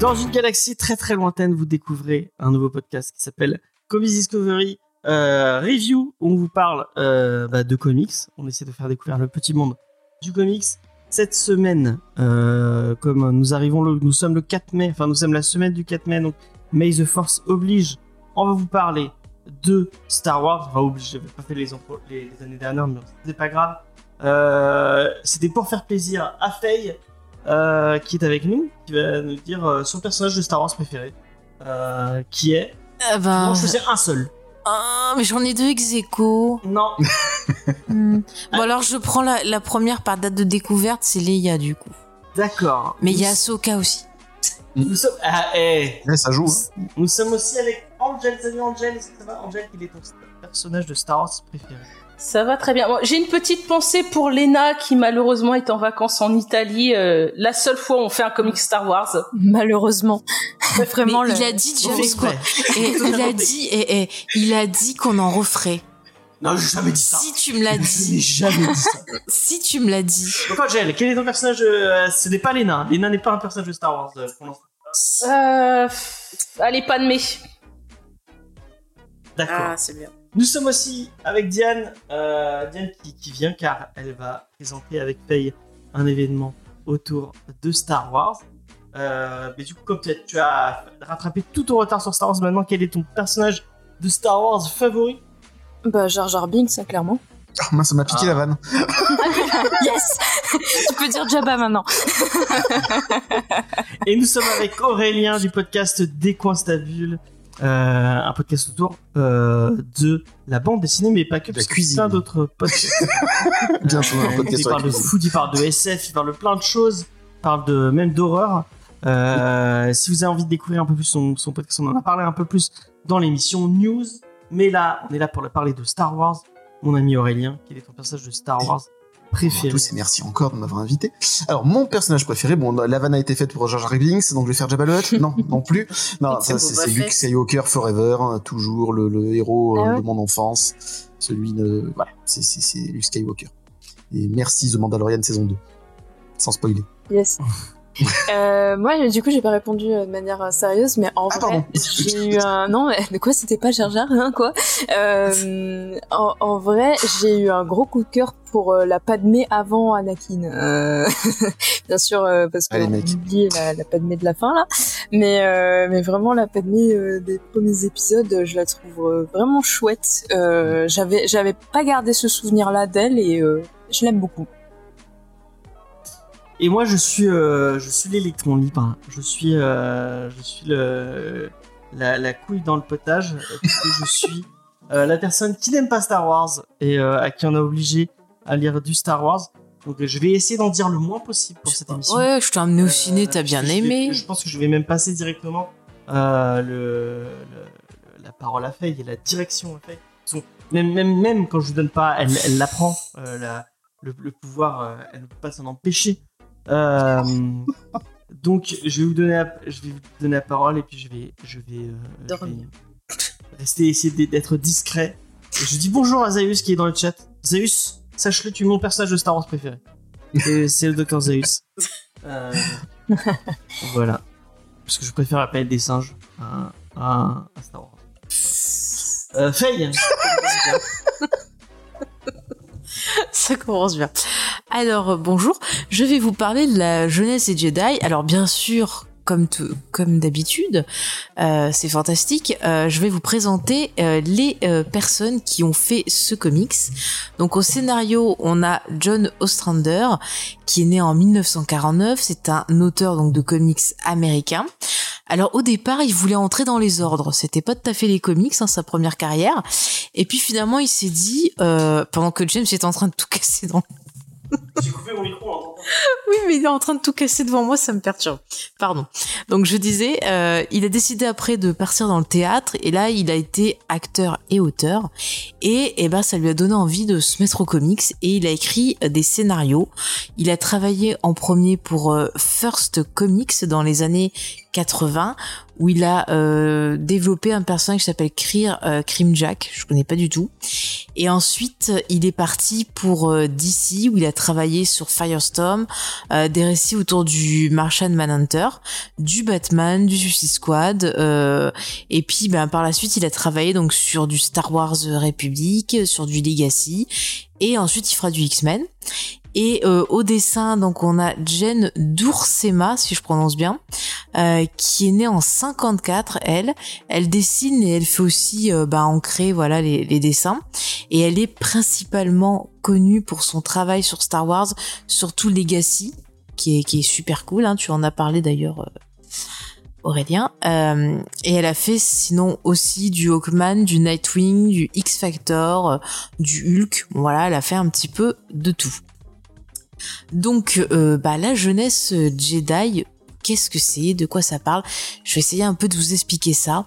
Dans une galaxie très très lointaine, vous découvrez un nouveau podcast qui s'appelle Comics Discovery euh, Review, où on vous parle euh, bah, de comics. On essaie de faire découvrir le petit monde du comics. Cette semaine, euh, comme nous arrivons, le, nous sommes le 4 mai, enfin nous sommes la semaine du 4 mai, donc May the Force oblige. On va vous parler de Star Wars. Enfin oblige, j'avais pas fait les, les, les années dernières, mais c'est pas grave. Euh, C'était pour faire plaisir à Faye, euh, qui est avec nous, qui va nous dire son personnage de Star Wars préféré, qui est. Ah On va choisir un seul. Ah, mais j'en ai deux ex aequo. Non. Hmm. Bon alors je prends la, la première par date de découverte, c'est Leia du coup. D'accord. Mais il y a Ahsoka aussi. Nous sommes. Ah, eh. Ouais, ça joue. hein. Nous sommes aussi avec Angel. Salut Angel, est-ce que ça va Angel, quel est ton personnage de Star Wars préféré Ça va très bien. Bon, J'ai une petite pensée pour Lena qui malheureusement est en vacances en Italie. Euh, la seule fois où on fait un comic Star Wars. Malheureusement. Vraiment, Mais le- il a dit James quoi. Et il a dit et, et il a dit qu'on en referait. Non, j'ai jamais dit ça. Si tu me l'as Je dit, jamais dit ça. si tu me l'as dit. Donc Angel, quel est ton personnage euh, Ce n'est pas Lena. Lena n'est pas un personnage de Star Wars euh, pour l'instant. Euh, allez, pas de mais. D'accord. c'est bien. Nous sommes aussi avec Diane, euh, Diane qui, qui vient car elle va présenter avec Faye un événement autour de Star Wars. Euh, mais du coup, comme tu as, tu as rattrapé tout ton retard sur Star Wars, maintenant quel est ton personnage de Star Wars favori? Bah, Jar Jar Binks, ça, clairement. Ah, mince, ça m'a piqué Ah. la vanne. Yes Tu peux dire Jabba maintenant. Et nous sommes avec Aurélien du podcast Décoinstabule, euh, un podcast autour euh, de la bande dessinée, mais pas que, la parce que cuisine. plein d'autres podcasts. Bien sûr, un podcast il sur la parle de cuisine. food, il parle de SF, il parle de plein de choses, il parle de même d'horreur. Euh, si vous avez envie de découvrir un peu plus son, son podcast, on en a parlé un peu plus dans l'émission News. Mais là, on est là pour le parler de Star Wars. Mon ami Aurélien, quel est ton personnage de Star Wars Bonjour à préféré tous et merci encore de m'avoir invité. Alors, mon personnage préféré, bon, la vanne a été faite pour Jar Binks, donc je vais faire Jabba le Non, non plus. Non, C'est ça, Luke. Skywalker Forever, hein, toujours le, le héros euh, Ah ouais de mon enfance. Celui de, voilà, c'est Luke Skywalker. Et merci The Mandalorian saison 2. Sans spoiler. Yes. Euh, moi, du coup, j'ai pas répondu euh, de manière euh, sérieuse, mais en Ah, vrai, j'ai eu un. Non, mais de quoi C'était pas Jar Jar, hein, quoi euh, en, en vrai, j'ai eu un gros coup de cœur pour euh, la Padmé avant Anakin. Euh, Bien sûr, euh, parce qu'on oublie la, la Padmé de la fin là, mais euh, mais vraiment la Padmé des premiers épisodes, je la trouve vraiment chouette. Euh, j'avais j'avais pas gardé ce souvenir là d'elle et euh, je l'aime beaucoup. Et moi, je suis, euh, je suis l'électron libre. Je suis, euh, je suis le, la, la couille dans le potage. puisque je suis euh, la personne qui n'aime pas Star Wars et euh, à qui on a obligé à lire du Star Wars. Donc, je vais essayer d'en dire le moins possible pour cette émission. Ouais, je t'ai emmené au Euh, ciné, t'as bien je vais- aimé. Je pense que je vais même passer directement euh, le, le- la parole à Faye et la direction à Faye. Même, même, même quand je lui donne pas, elle, elle l'apprend. euh, la- le, le pouvoir, elle ne peut pas s'en empêcher. Euh, donc, je vais vous donner, la, je vais vous donner la parole et puis je vais, je vais, euh, je vais rester, essayer d'être discret. Et je dis bonjour à Zaius qui est dans le chat. Zaius, sache-le, tu es mon personnage de Star Wars préféré. C'est le docteur Zaius. Euh, voilà. Parce que je préfère la planète des singes à, à- à Star Wars. Euh, Faye Ça commence bien. Alors euh, bonjour, je vais vous parler de la jeunesse des Jedi. Alors bien sûr, comme comme d'habitude, euh, c'est fantastique. euh, je vais vous présenter les personnes qui ont fait ce comics. Donc au scénario, on a John Ostrander qui est né en 1949. C'est un auteur donc de comics américain. Alors au départ, il voulait entrer dans les ordres. C'était pas tout à fait les comics, hein, sa première carrière. Et puis finalement, il s'est dit, pendant que James est en train de tout casser dans Mon micro. Oui, mais il est en train de tout casser devant moi, ça me perturbe. Pardon. Donc je disais, euh, il a décidé après de partir dans le théâtre et là il a été acteur et auteur et eh ben ça lui a donné envie de se mettre au comics et il a écrit des scénarios. Il a travaillé en premier pour euh, First Comics dans les années 80 où il a euh, développé un personnage qui s'appelle Crim euh, Jack, je connais pas du tout. Et ensuite, il est parti pour euh, DC où il a travaillé sur Firestorm, euh, des récits autour du Martian Manhunter, du Batman, du Suicide Squad et puis ben par la suite, il a travaillé donc sur du Star Wars Republic, sur du Legacy et ensuite il fera du X-Men. Et euh, au dessin, donc on a Jen Doursema, si je prononce bien, euh, qui est née en 54. Elle, elle dessine et elle fait aussi euh, bah, ancrer voilà les, les, dessins. Et elle est principalement connue pour son travail sur Star Wars, surtout Legacy, qui est qui est super cool. Hein, tu en as parlé d'ailleurs. Euh, Aurélien. Euh, et elle a fait sinon aussi du Hawkman, du Nightwing, du X-Factor, euh, du Hulk. Voilà, elle a fait un petit peu de tout. Donc, euh, bah, la jeunesse Jedi, qu'est-ce que c'est, de quoi ça parle? Je vais essayer un peu de vous expliquer ça.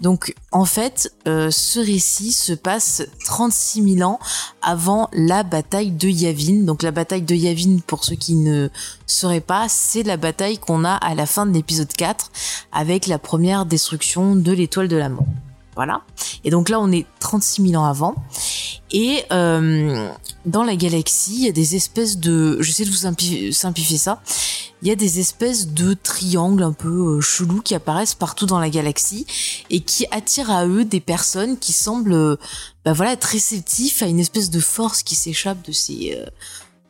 Donc en fait, euh, ce récit se passe 36 000 ans avant la bataille de Yavin. Donc la bataille de Yavin, pour ceux qui ne sauraient pas, c'est la bataille qu'on a à la fin de l'épisode 4 avec la première destruction de l'étoile de la mort. Voilà. Et donc là, on est 36 000 ans avant. Et euh, dans la galaxie, il y a des espèces de... J'essaie de vous simplifier ça. Il y a des espèces de triangles un peu euh, chelous qui apparaissent partout dans la galaxie et qui attirent à eux des personnes qui semblent euh, bah voilà, être réceptifs à une espèce de force qui s'échappe de ces...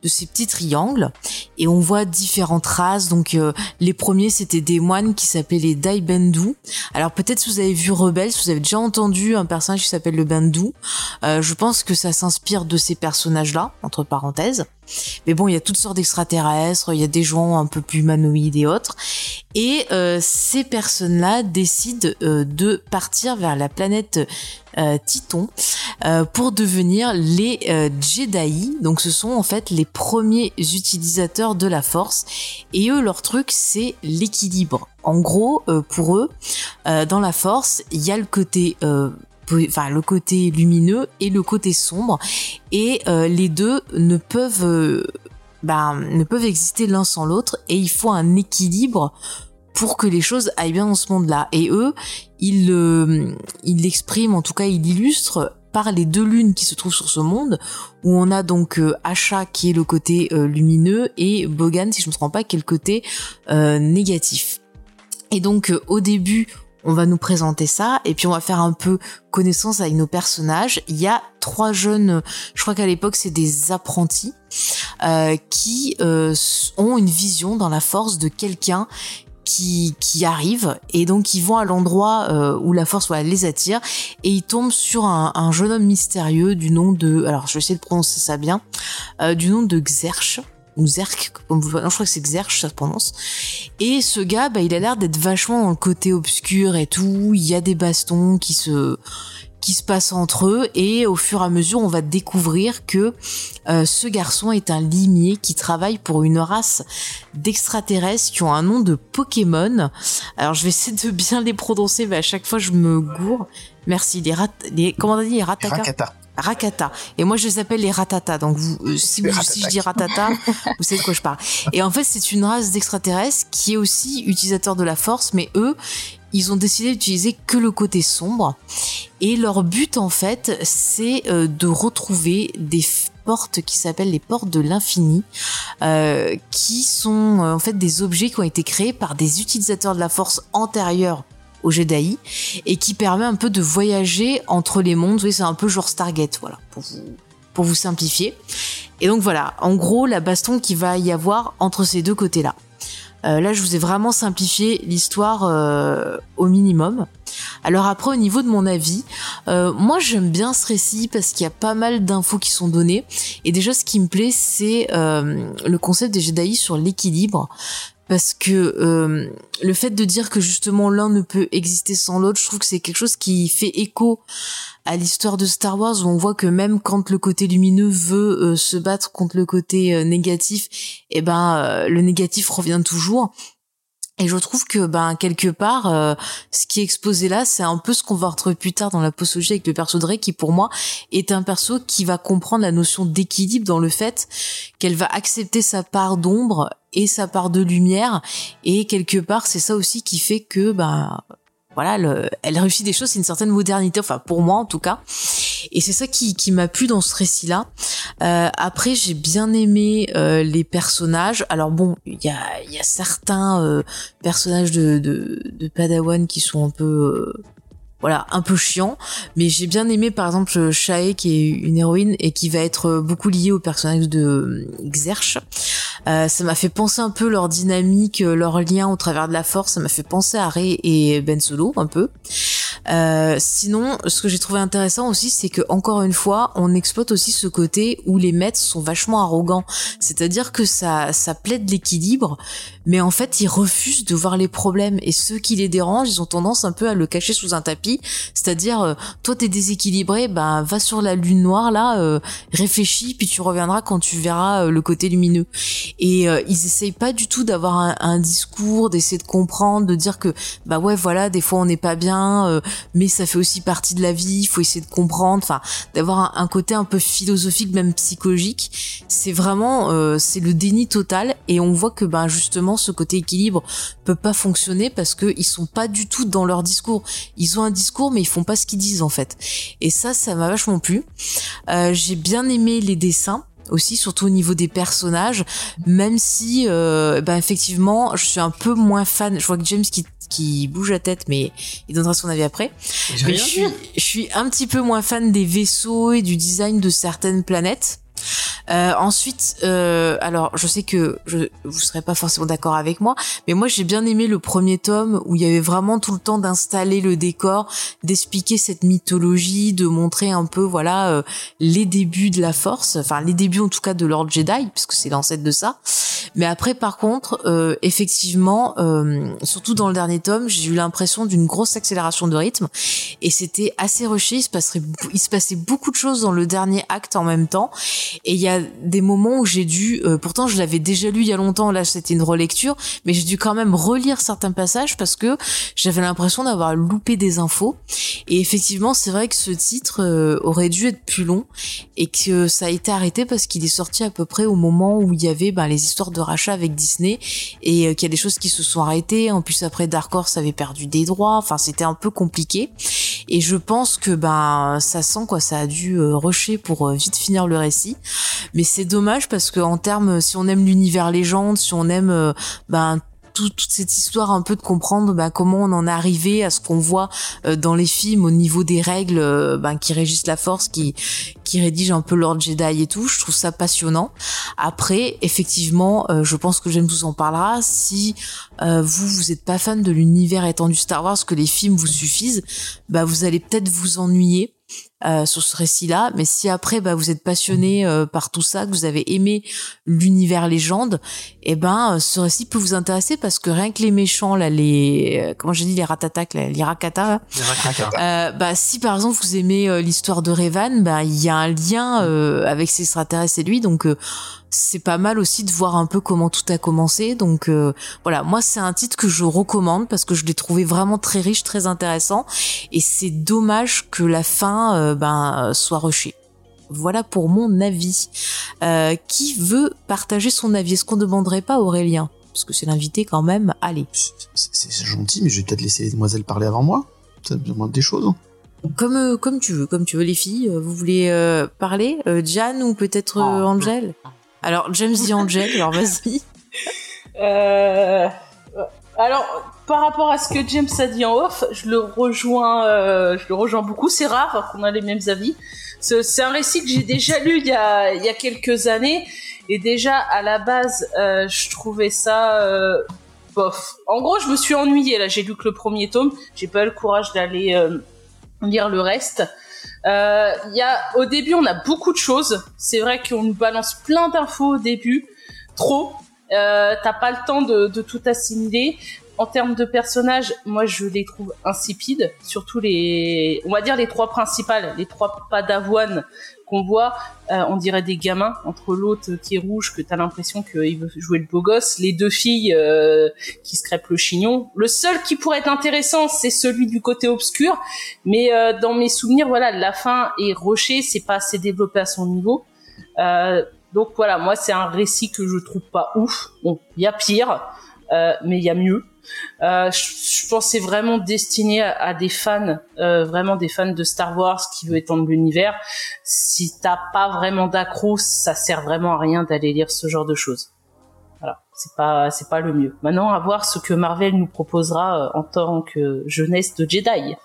de ces petits triangles et on voit différentes races. Donc euh, les premiers c'était des moines qui s'appelaient les Daibendu alors peut-être si vous avez vu Rebels vous avez déjà entendu un personnage qui s'appelle le Bendu euh, je pense que ça s'inspire de ces personnages là entre parenthèses. Mais bon, il y a toutes sortes d'extraterrestres, il y a des gens un peu plus humanoïdes et autres. Et euh, ces personnes-là décident de partir vers la planète Titon euh, pour devenir les euh, Jedi. Donc ce sont en fait les premiers utilisateurs de la Force. Et eux, leur truc, c'est l'équilibre. En gros, pour eux, dans la Force, il y a le côté enfin le côté lumineux et le côté sombre et euh, les deux ne peuvent euh, bah, ne peuvent exister l'un sans l'autre et il faut un équilibre pour que les choses aillent bien dans ce monde-là et eux ils euh, l'expriment en tout cas ils l'illustrent par les deux lunes qui se trouvent sur ce monde où on a donc Asha qui est le côté lumineux et Bogan si je me trompe pas qui est le côté négatif et donc au début on va nous présenter ça et puis on va faire un peu connaissance avec nos personnages. Il y a trois jeunes, je crois qu'à l'époque c'est des apprentis, euh, qui euh, ont une vision dans la force de quelqu'un qui, qui arrive et donc ils vont à l'endroit euh, où la force les attire et ils tombent sur un, un, jeune homme mystérieux du nom de alors je vais essayer de prononcer ça bien du nom de Xerx ou Zerk, non, je crois que c'est Xerx, ça se prononce. Et ce gars, bah, il a l'air d'être vachement dans le côté obscur et tout. Il y a des bastons qui se qui se passent entre eux et au fur et à mesure on va découvrir que euh, ce garçon est un limier qui travaille pour une race d'extraterrestres qui ont un nom de Pokémon. Alors je vais essayer de bien les prononcer mais à chaque fois je me gourre. Merci les rat les comment on dit les rataka Rakata. Et moi, je les appelle les Ratata. Donc, vous, euh, si, vous, si je dis Ratata, vous savez de quoi je parle. Et en fait, c'est une race d'extraterrestres qui est aussi utilisateur de la force, mais eux, ils ont décidé d'utiliser que le côté sombre. Et leur but, en fait, c'est euh, de retrouver des portes qui s'appellent les portes de l'infini, euh, qui sont en fait des objets qui ont été créés par des utilisateurs de la force antérieurs au Jedi et qui permet un peu de voyager entre les mondes. Oui, c'est un peu genre Stargate, voilà, pour vous, pour vous simplifier. Et donc voilà, en gros, la baston qui va y avoir entre ces deux côtés-là. Euh, là, je vous ai vraiment simplifié l'histoire euh, au minimum. Alors après, au niveau de mon avis, euh, moi j'aime bien ce récit parce qu'il y a pas mal d'infos qui sont données. Et déjà, ce qui me plaît, c'est le concept des Jedi sur l'équilibre parce que le fait de dire que justement l'un ne peut exister sans l'autre, je trouve que c'est quelque chose qui fait écho à l'histoire de Star Wars où on voit que même quand le côté lumineux veut euh, se battre contre le côté euh, négatif, et eh ben le négatif revient toujours. Et je trouve que ben quelque part, euh, ce qui est exposé là, c'est un peu ce qu'on va retrouver plus tard dans la postologie avec le perso de qui pour moi est un perso qui va comprendre la notion d'équilibre dans le fait qu'elle va accepter sa part d'ombre et sa part de lumière. Et quelque part, c'est ça aussi qui fait que ben voilà, le, elle réussit des choses, c'est une certaine modernité, enfin pour moi en tout cas. Et c'est ça qui, m'a plu dans ce récit-là. Euh, après, j'ai bien aimé euh, les personnages. Alors bon, il y a, certains euh, personnages de, Padawan qui sont un peu voilà, un peu chiant, mais j'ai bien aimé par exemple Shae qui est une héroïne et qui va être beaucoup liée au personnage de euh, Xerx. Euh, ça m'a fait penser un peu leur dynamique, leur lien au travers de la force, ça m'a fait penser à Rey et Ben Solo un peu. Euh, sinon, ce que j'ai trouvé intéressant aussi, c'est que encore une fois, on exploite aussi ce côté où les maîtres sont vachement arrogants. C'est-à-dire que ça, ça plaide l'équilibre, mais en fait, ils refusent de voir les problèmes et ceux qui les dérangent, ils ont tendance un peu à le cacher sous un tapis. C'est-à-dire, euh, toi, t'es déséquilibré, ben va sur la lune noire là, euh, réfléchis, puis tu reviendras quand tu verras le côté lumineux. Et ils essayent pas du tout d'avoir un, discours, d'essayer de comprendre, de dire que bah ouais, voilà, des fois on n'est pas bien mais ça fait aussi partie de la vie, il faut essayer de comprendre, enfin d'avoir un, côté un peu philosophique, même psychologique. C'est vraiment euh, c'est le déni total et on voit que ben justement ce côté équilibre peut pas fonctionner parce que ils sont pas du tout dans leur discours. Ils ont un discours mais ils font pas ce qu'ils disent en fait. Et ça, ça m'a vachement plu. Euh, j'ai bien aimé les dessins aussi surtout au niveau des personnages même si euh, ben effectivement je suis un peu moins fan je vois que James qui, qui bouge la tête mais il donnera son avis après mais je suis, je suis un petit peu moins fan des vaisseaux et du design de certaines planètes euh, ensuite, euh, alors je sais que je, vous serez pas forcément d'accord avec moi, mais moi j'ai bien aimé le premier tome où il y avait vraiment tout le temps d'installer le décor, d'expliquer cette mythologie, de montrer un peu voilà euh, les débuts de la Force, enfin les débuts en tout cas de Lord Jedi puisque c'est l'ancêtre de ça. Mais après par contre, euh, effectivement, euh, surtout dans le dernier tome, j'ai eu l'impression d'une grosse accélération de rythme et c'était assez rushé. Il se passerait, il se passait beaucoup de choses dans le dernier acte en même temps et il y a des moments où j'ai dû, euh, pourtant je l'avais déjà lu il y a longtemps, là c'était une relecture, mais j'ai dû quand même relire certains passages parce que j'avais l'impression d'avoir loupé des infos. Et effectivement, c'est vrai que ce titre euh, aurait dû être plus long et que ça a été arrêté parce qu'il est sorti à peu près au moment où il y avait ben, les histoires de rachat avec Disney et euh, qu'il y a des choses qui se sont arrêtées. En plus après Dark Horse avait perdu des droits, enfin c'était un peu compliqué. Et je pense que ben ça sent quoi, ça a dû rusher pour vite finir le récit. Mais c'est dommage parce que en termes, si on aime l'univers légende, si on aime euh, ben toute cette histoire un peu de comprendre ben, comment on en est arrivé à ce qu'on voit euh, dans les films au niveau des règles euh, ben, qui régissent la force, qui qui rédige un peu Lord Jedi et tout. Je trouve ça passionnant. Après, effectivement, je pense que James vous en parlera. Si vous vous êtes pas fan de l'univers étendu Star Wars, que les films vous suffisent, bah vous allez peut-être vous ennuyer euh, sur ce récit-là. Mais si après, bah, vous êtes passionné euh, par tout ça, que vous avez aimé l'univers légende, eh ben, euh, ce récit peut vous intéresser parce que rien que les méchants, là, les, comment j'ai dit, les ratatak, les rakata, bah, si par exemple vous aimez l'histoire de Revan, bah, il y a un lien avec ces extraterrestres et lui, donc c'est pas mal aussi de voir un peu comment tout a commencé. Donc euh, voilà, moi c'est un titre que je recommande parce que je l'ai trouvé vraiment très riche, très intéressant. Et c'est dommage que la fin euh, ben soit rushée. Voilà pour mon avis. Euh, qui veut partager son avis? Est-ce qu'on ne demanderait pas Aurélien? Parce que c'est l'invité quand même. Allez. C'est gentil, mais je vais peut-être laisser les demoiselles parler avant moi. Ça me demande des choses. Comme, comme tu veux, comme tu veux les filles. Vous voulez parler Jan ou peut-être ah, Angel alors, James Angel, alors vas-y. Euh, alors, par rapport à ce que James a dit en off, je le rejoins, euh, je le rejoins beaucoup. C'est rare qu'on a les mêmes avis. C'est un récit que j'ai déjà lu il y, a, il y a quelques années. Et déjà, à la base, euh, je trouvais ça bof. En gros, je me suis ennuyée. Là, j'ai lu que le premier tome. J'ai pas eu le courage d'aller lire le reste. Euh, y a, au début, on a beaucoup de choses. C'est vrai qu'on nous balance plein d'infos au début, trop. Euh, T'as pas le temps de, de tout assimiler. En termes de personnages, moi je les trouve insipides, surtout les, on va dire les trois principales, les trois pas d'avoine qu'on voit, euh, on dirait des gamins entre l'autre qui est rouge que t'as l'impression qu'il veut jouer le beau gosse, les deux filles euh, qui se crêpent le chignon. Le seul qui pourrait être intéressant, c'est celui du côté obscur, mais euh, dans mes souvenirs, voilà, la fin est rocher, c'est pas assez développé à son niveau. Euh, donc voilà, moi c'est un récit que je trouve pas ouf. Bon, il y a pire, euh, mais il y a mieux. Euh, je, pense que c'est vraiment destiné à, à des fans, euh, vraiment des fans de Star Wars qui veut étendre l'univers. Si t'as pas vraiment d'accro, ça sert vraiment à rien d'aller lire ce genre de choses. Voilà, c'est pas c'est pas le mieux. Maintenant, à voir ce que Marvel nous proposera euh, en tant que jeunesse de Jedi.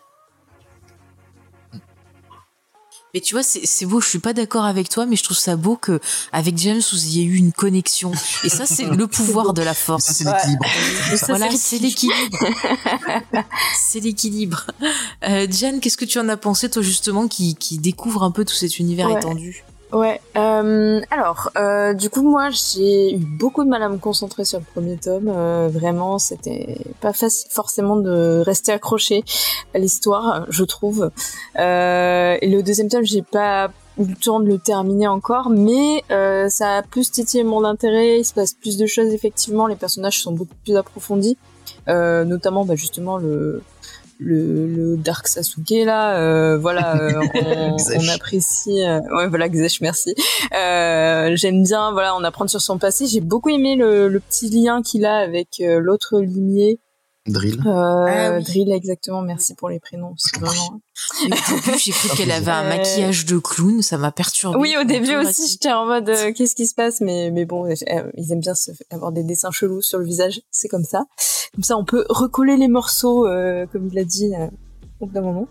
Mais tu vois, c'est c'est beau. Je suis pas d'accord avec toi, mais je trouve ça beau que avec James vous ayez eu une connexion. Et ça, c'est le pouvoir de la force. ça, c'est Ouais. l'équilibre. Voilà, c'est l'équilibre. c'est l'équilibre. Euh, Diane, qu'est-ce que tu en as pensé, toi, justement, qui, qui découvre un peu tout cet univers Ouais. étendu? Ouais. euh, alors, euh, du coup, moi, j'ai eu beaucoup de mal à me concentrer sur le premier tome. Euh, vraiment, c'était pas facile forcément de rester accroché à l'histoire, je trouve. Et le deuxième tome, j'ai pas eu le temps de le terminer encore, mais ça a plus titillé mon intérêt. Il se passe plus de choses effectivement. Les personnages sont beaucoup plus approfondis, notamment bah, justement le le, le Dark Sasuke là, euh, voilà, euh, on, on apprécie. euh, ouais, voilà, Xesh, merci. Euh, J'aime bien, voilà, en apprendre sur son passé. J'ai beaucoup aimé le, le petit lien qu'il a avec euh, l'autre lignée, Drill. euh, Ah oui. Drill, exactement. Merci pour les prénoms, c'est vraiment. J'ai cru qu'elle avait un Euh, maquillage de clown, ça m'a perturbé. Oui, au début aussi, j'étais en mode euh, qu'est-ce qui se passe, mais mais bon, euh, ils aiment bien se, avoir des dessins chelous sur le visage, c'est comme ça. Comme ça, on peut recoller les morceaux, euh, comme il a dit. Euh, au bout d'un moment.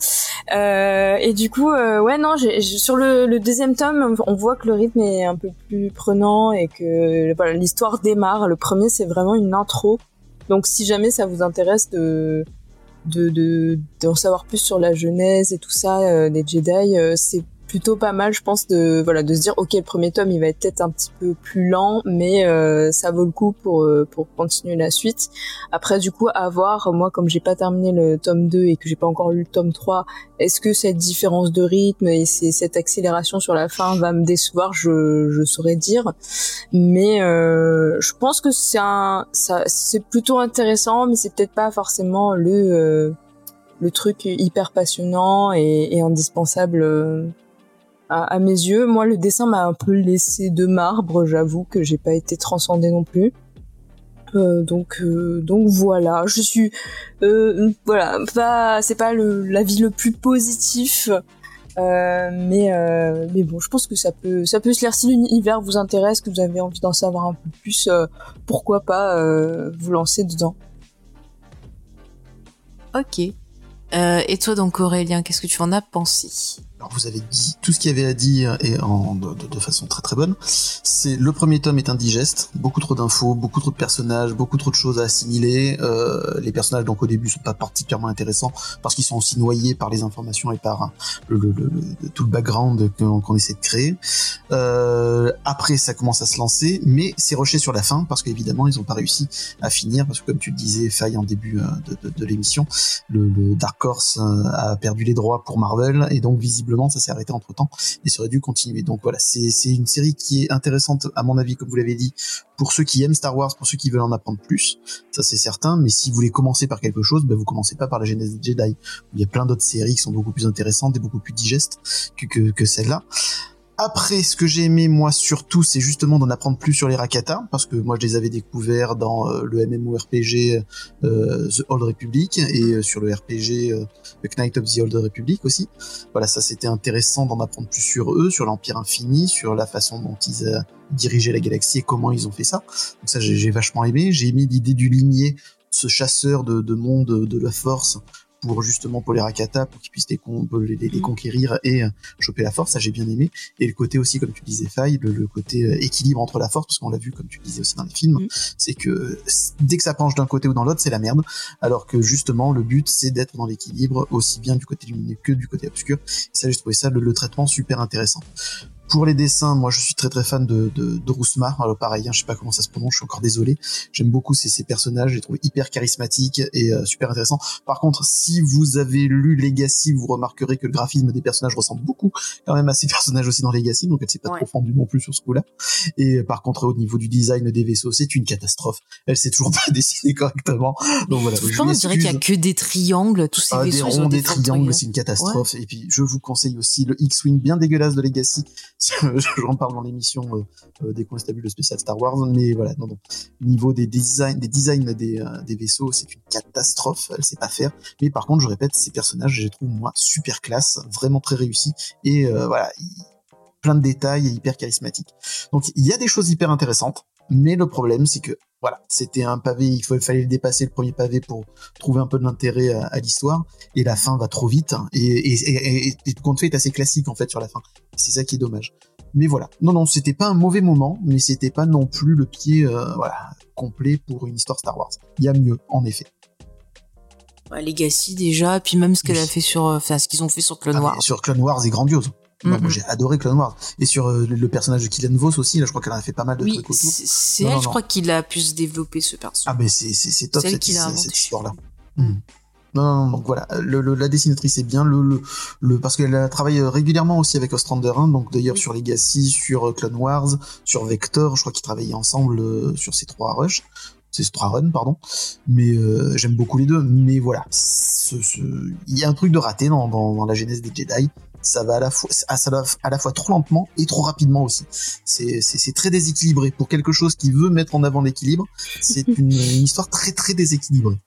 Euh, et du coup, euh, ouais, non, j'ai, j'ai- sur le, le deuxième tome, on voit que le rythme est un peu plus prenant et que voilà, l'histoire démarre. Le premier, c'est vraiment une intro. Donc, si jamais ça vous intéresse de de de d'en savoir plus sur la genèse et tout ça euh, des Jedi, euh, c'est plutôt pas mal, je pense, de voilà de se dire ok le premier tome il va être peut-être un petit peu plus lent, mais euh, ça vaut le coup pour euh, pour continuer la suite. Après du coup à voir, moi comme j'ai pas terminé le tome 2 et que j'ai pas encore lu le tome 3, est-ce que cette différence de rythme et cette accélération sur la fin va me décevoir, je je saurais dire. Mais euh, je pense que c'est un ça c'est plutôt intéressant, mais c'est peut-être pas forcément le euh, le truc hyper passionnant et, et indispensable euh, à, mes yeux. Moi, le dessin m'a un peu laissé de marbre. J'avoue que j'ai pas été transcendée non plus. Euh, donc euh, donc voilà, je suis euh, voilà pas c'est pas l'avis le plus positif. Mais mais bon, je pense que ça peut ça peut si l'univers vous intéresse, que vous avez envie d'en savoir un peu plus, pourquoi pas vous lancer dedans. Ok. Et toi, donc, Aurélien, qu'est-ce que tu en as pensé? Alors vous avez dit tout ce qu'il y avait à dire et de, façon très très bonne. C'est le premier tome est indigeste, beaucoup trop d'infos, beaucoup trop de personnages, beaucoup trop de choses à assimiler. Euh, les personnages donc au début sont pas particulièrement intéressants parce qu'ils sont aussi noyés par les informations et par tout le background qu'on essaie de créer. Euh, après ça commence à se lancer, mais c'est rushé sur la fin parce qu'évidemment ils ont pas réussi à finir parce que comme tu le disais, Faye en début euh, de, l'émission, le, Dark Horse a perdu les droits pour Marvel et donc visiblement ça s'est arrêté entre temps et ça aurait dû continuer. Donc voilà, c'est c'est une série qui est intéressante à mon avis, comme vous l'avez dit, pour ceux qui aiment Star Wars, pour ceux qui veulent en apprendre plus, ça c'est certain. Mais si vous voulez commencer par quelque chose, ben vous commencez pas par la Genèse des Jedi. Il y a plein d'autres séries qui sont beaucoup plus intéressantes et beaucoup plus digestes que, que celle-là. Après, ce que j'ai aimé moi surtout, c'est justement d'en apprendre plus sur les Rakata, parce que moi je les avais découverts dans euh, le MMORPG euh, The Old Republic et euh, sur le RPG The Knight of the Old Republic aussi. Voilà, ça c'était intéressant d'en apprendre plus sur eux, sur l'Empire Infini, sur la façon dont ils dirigeaient la galaxie et comment ils ont fait ça. Donc ça j'ai vachement aimé. J'ai aimé l'idée du ligné, ce chasseur de, de monde de la force pour justement pour les Rakata, pour qu'ils puissent les, con- les, les- les conquérir et euh, choper la force, ça j'ai bien aimé. Et le côté aussi, comme tu disais, Faye, le, le côté euh, équilibre entre la force, parce qu'on l'a vu, comme tu disais aussi dans les films, Mm. c'est que dès que ça penche d'un côté ou dans l'autre, c'est la merde. Alors que justement, le but, c'est d'être dans l'équilibre, aussi bien du côté lumineux que du côté obscur. Et ça, j'ai trouvé ça, le, le traitement super intéressant. Pour les dessins, moi je suis très très fan de, de, de Rousmar. Alors pareil, hein, je sais pas comment ça se prononce, je suis encore désolé. J'aime beaucoup ces, ces personnages, je les trouve hyper charismatiques et euh, super intéressants. Par contre, si vous avez lu Legacy, vous remarquerez que le graphisme des personnages ressemble beaucoup quand même à ces personnages aussi dans Legacy, donc elle s'est pas Ouais. trop fendue non plus sur ce coup-là. Et euh, par contre, au niveau du design des vaisseaux, c'est une catastrophe. Elle s'est toujours pas dessinée correctement. Donc voilà. je on dirait qu'il y a que des triangles, tous ces Ah, des vaisseaux, ont ronds, des triangles, c'est une catastrophe. Et puis, je vous conseille aussi le X-Wing bien dégueulasse de Legacy. J'en parle dans l'émission euh, euh, des constables spécial Star Wars. Mais voilà, non. Niveau des designs, des designs des, euh, des vaisseaux, c'est une catastrophe. Elle sait pas faire. Mais par contre, je répète, ces personnages, je les trouve, moi, super classe, vraiment très réussis. Et euh, voilà, il- plein de détails et hyper charismatiques. Donc, il y a des choses hyper intéressantes. Mais le problème, c'est que, voilà, c'était un pavé, il fallait le dépasser, le premier pavé, pour trouver un peu de l'intérêt à, à l'histoire. Et la fin va trop vite hein, et, et, et, tout compte fait est assez classique en fait sur la fin. C'est ça qui est dommage. Mais voilà. Non non c'était pas un mauvais moment mais c'était pas non plus le pied euh, voilà complet pour une histoire Star Wars. Il y a mieux en effet. Legacy déjà, puis même ce qu'elle Oui. a fait sur, euh, enfin ce qu'ils ont fait sur Clone Ah, Wars. sur Clone Wars est grandiose Moi, j'ai adoré Clone Wars et sur euh, le, personnage de Killian Vos aussi là je crois qu'elle en a fait pas mal de Oui, trucs autour c'est elle, non, je non. crois, qu'il a pu se développer ce perso. Ah ben c'est top cette, cette- inventée. cette histoire là. Mm. Non, non, non, donc voilà, le, le- la dessinatrice est bien, le, le, parce qu'elle a travaillé régulièrement aussi avec Ostrander 1, donc d'ailleurs sur Legacy, sur euh, Clone Wars, sur Vector, je crois qu'ils travaillaient ensemble euh, sur ces trois rushs, ces trois runs, pardon. Mais euh, j'aime beaucoup les deux, mais voilà, ce- ce- il y a un truc de raté dans, dans, dans la genèse des Jedi. Ça va à la fois, à, ça va à la fois trop lentement et trop rapidement aussi. C'est très déséquilibré pour quelque chose qui veut mettre en avant l'équilibre. C'est une, une histoire très très déséquilibrée.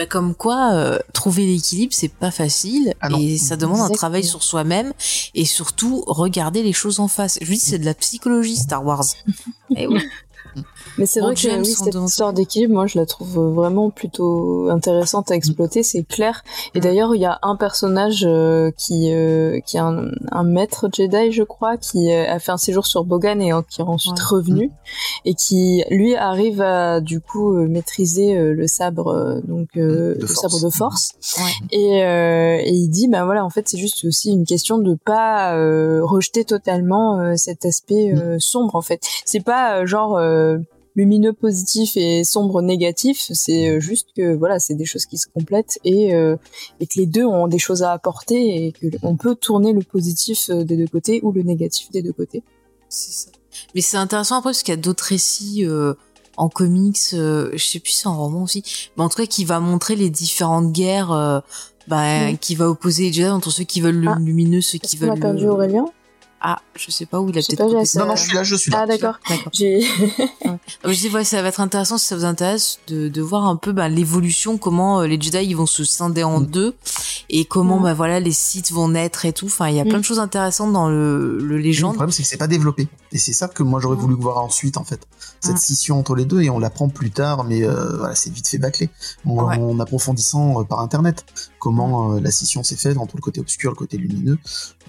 Bah, comme quoi, euh, trouver l'équilibre, c'est pas facile Ah et ça demande un travail sur soi-même et surtout regarder les choses en face. Je dis, c'est de la psychologie Star Wars. Eh oui. Mais c'est vrai que James, oui, on cette histoire d'équilibre, moi je la trouve vraiment plutôt intéressante à exploiter, c'est clair. Et Mm. d'ailleurs, il y a un personnage euh, qui euh, qui est un, un maître Jedi, je crois, qui euh, a fait un séjour sur Bogan et euh, qui est ensuite Ouais. revenu et qui lui arrive à du coup euh, maîtriser euh, le sabre euh, donc euh, De le force. sabre de force. Ouais. Et, euh, et il dit ben voilà en fait c'est juste aussi une question de pas euh, rejeter totalement euh, cet aspect euh, sombre en fait c'est pas euh, genre euh, lumineux positif et sombre négatif c'est euh, juste que voilà c'est des choses qui se complètent et euh, et que les deux ont des choses à apporter et que on peut tourner le positif euh, des deux côtés ou le négatif des deux côtés C'est ça. Mais c'est intéressant après parce qu'il y a d'autres récits euh, en comics, euh, je sais plus si c'est en roman aussi, mais en tout cas qui va montrer les différentes guerres, euh, bah, Mm. qui va opposer les Jedi entre ceux qui veulent le Ah. lumineux, ceux qui qu'on a veulent perdu le... Aurélien? Ah, je sais pas où il a peut-être coupé. Non, non, je suis là, je suis là. ah d'accord Je dis ouais, ça va être intéressant si ça vous intéresse de, de voir un peu bah, l'évolution, comment euh, les Jedi ils vont se scinder en Mm. deux et comment Mm. bah voilà les sites vont naître et tout. Enfin, il y a Mm. plein de choses intéressantes dans le, le Le légende. problème, c'est que c'est pas développé. Et c'est ça que moi j'aurais Mm. voulu voir ensuite, en fait. Cette Mm. scission entre les deux, et on l'apprend plus tard, mais euh, voilà, c'est vite fait bâclé. En, Ouais. en approfondissant euh, par internet comment euh, la scission s'est faite entre le côté obscur et le côté lumineux.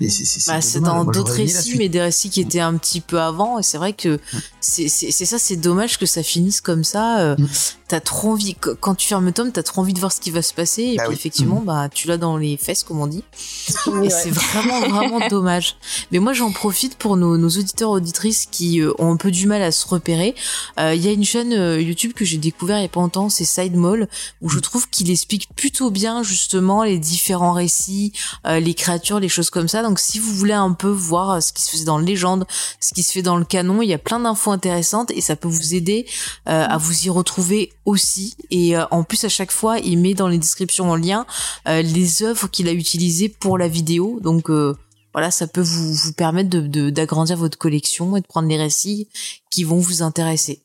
Et c'est c'est- Bah, dans Moi, d'autres récits, mais des récits qui étaient un petit peu avant. Et c'est vrai que Mm. c'est c'est- c'est ça, c'est dommage que ça finisse comme ça. euh, Mm. T'as trop envie, qu- quand tu fermes le tome, t'as trop envie de voir ce qui va se passer. Et Bah puis oui. effectivement, bah tu l'as dans les fesses, comme on dit. Oui, Et ouais. c'est vraiment, vraiment dommage. Mais moi, j'en profite pour nos, nos auditeurs auditrices qui euh, ont un peu du mal à se repérer. Euh, Il y a une chaîne euh, YouTube que j'ai découvert il y a pas longtemps, c'est Side Mall, où je trouve qu'il explique plutôt bien justement les différents récits, euh, les créatures, les choses comme ça. Donc, si vous voulez un peu voir euh, ce qui se faisait dans le légende, ce qui se fait dans le canon, il y a plein d'infos intéressantes et ça peut vous aider euh, à vous y retrouver aussi. Et euh, en plus, à chaque fois, il met dans les descriptions en lien euh, les œuvres qu'il a utilisées pour la vidéo. Donc euh, voilà, ça peut vous, vous permettre de- de- d'agrandir votre collection et de prendre les récits qui vont vous intéresser.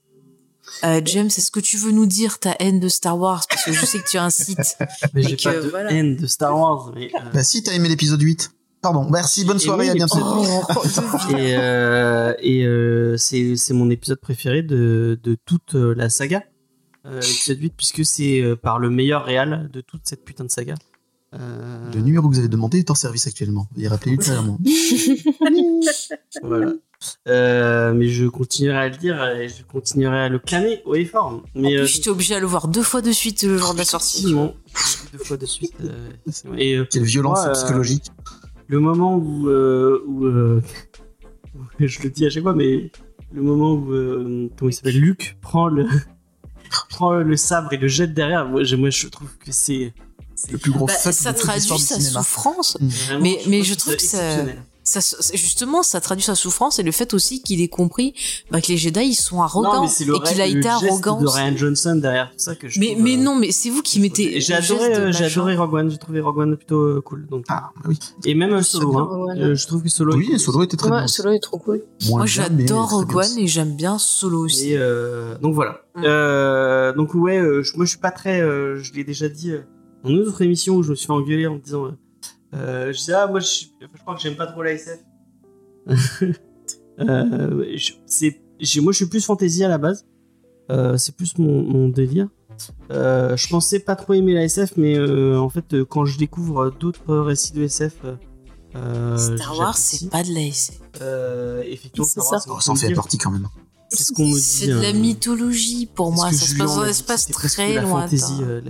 Euh, James, est-ce que tu veux nous dire ta haine de Star Wars? Parce que je sais que tu as un site. Mais j'ai pas de voilà. haine de Star Wars. Mais, euh, Bah si, t'as aimé l'épisode 8. Pardon, merci, bonne Et soirée, oui, à bientôt. Oh, et euh, et euh, c'est c'est mon épisode préféré de, de toute euh, la saga, euh, l'épisode 8, puisque c'est par le meilleur réal de toute cette putain de saga. Euh, Le numéro que vous avez demandé est en service actuellement. Veuillez rappeler ultérieurement. voilà. Euh, mais je continuerai à le dire et je continuerai à le clamer haut et fort. Mais En euh, plus, j'étais obligée à le voir deux fois de suite le jour de la sortie. deux fois de suite. euh, et euh, Quelle violence euh, psychologique. Le moment où, euh, où, euh, je le dis à chaque fois, mais le moment où euh, comment il s'appelle Luc prend le prend le sabre et le jette derrière, moi je, moi, je trouve que c'est Le plus gros Bah, ça traduit sa souffrance. vraiment- Mais- mais je trouve trouve que ça-. Ça, c'est- justement, ça traduit sa souffrance et le fait aussi qu'il ait compris bah, que les Jedi ils sont arrogants Non, mais c'est le, et qu'il a été geste arrogant. de aussi. Ryan Johnson derrière tout ça que je Mais, trouve, mais euh, non, mais c'est vous qui mettez. J'ai adoré, de euh, j'ai adoré Rogue One, j'ai trouvé Rogue One plutôt euh, cool. Donc, Ah, oui. et même Solo, bien, hein. Euh, je trouve que Solo. est Oui, cool. Solo était très Ouais, bien. Solo est trop cool. Moins Moi j'adore Rogue One et j'aime bien Solo aussi. Et, euh, donc voilà. Mm. Euh, donc ouais, euh, je- moi je suis pas très, euh, je l'ai déjà dit euh, dans une autre émission où je me suis fait engueuler en me disant, euh, je dis ah moi je, crois que j'aime pas trop la SF. euh, je- moi je suis plus fantasy à la base. Euh, c'est plus mon, mon délire. Euh, je pensais pas trop aimer la SF, mais euh, en fait quand je découvre d'autres récits de SF, Star Wars, c'est pas de la SF. Euh, effectivement, C'est Star Wars, ça. Oh, en fait partie quand même. C'est ce qu'on me dit. C'est de la euh, mythologie pour moi. Ça se passe très de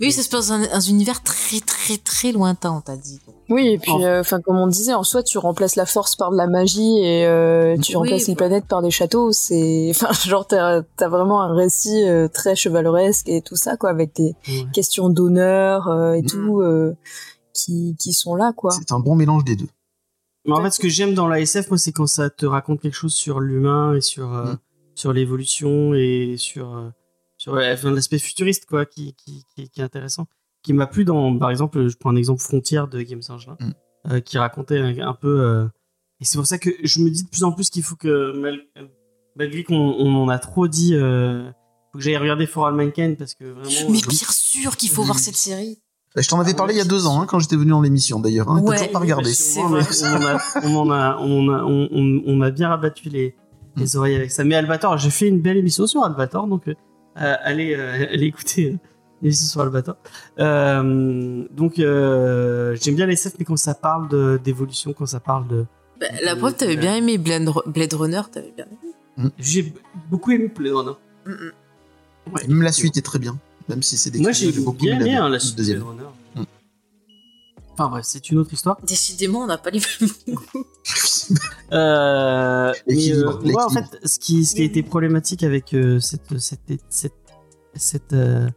Oui, ça se passe dans un, un univers très très très lointain, on t'a dit. Oui, et puis, euh, enfin, comme on disait, en soi, tu remplaces la force par de la magie et euh, tu Oui, remplaces les planètes par des châteaux. C'est, enfin, genre, t'as as vraiment un récit euh, très chevaleresque et tout ça, quoi, avec des Ouais. questions d'honneur euh, et Mm. tout euh, qui qui sont là, quoi. C'est un bon mélange des deux. Mais en fait, ce que j'aime dans la SF, moi, c'est quand ça te raconte quelque chose sur l'humain et sur, euh, Mm. sur l'évolution et sur, euh, sur l'aspect futuriste, quoi, qui, qui, qui, qui est intéressant. Qui m'a plu dans, par exemple, je prends un exemple Frontière de Games Engine, Mm. euh, qui racontait un, un peu. euh, et c'est pour ça que je me dis de plus en plus qu'il faut que, mal- malgré qu'on on en a trop dit, euh, faut que j'aille regarder For All Mankind parce que vraiment. Mais euh, bien sûr qu'il faut voir cette série. Bah, Je t'en avais Ah parlé il y a deux ans, hein, quand j'étais venu dans l'émission d'ailleurs. Hein, Ouais, T'as toujours pas regardé. on, vrai. on en a, on en a, on a, on, on- on a bien rabattu les, les oreilles avec ça. Mais Albator, j'ai fait une belle émission sur Albator, donc allez, euh, allez écouter euh, l'émission sur Albator. Euh, donc euh, j'aime bien les SF, mais quand ça parle de- d'évolution, quand ça parle de, Bah, la preuve, t'avais bien aimé Blade, Blade Runner, t'avais bien aimé. j'ai beaucoup aimé Blade Runner. Mm, mm. Ouais, Même la suite est très bien, même si c'est des Moi j'ai beaucoup bien aimé aimé hein, la suite de deuxième. Blade Runner. Mm. Enfin bref, c'est une autre histoire. Décidément, on n'a pas les mêmes goûts. Euh, mais euh, moi, en fait, ce qui, ce qui a été problématique avec euh, cette, cette, cette, cette, euh,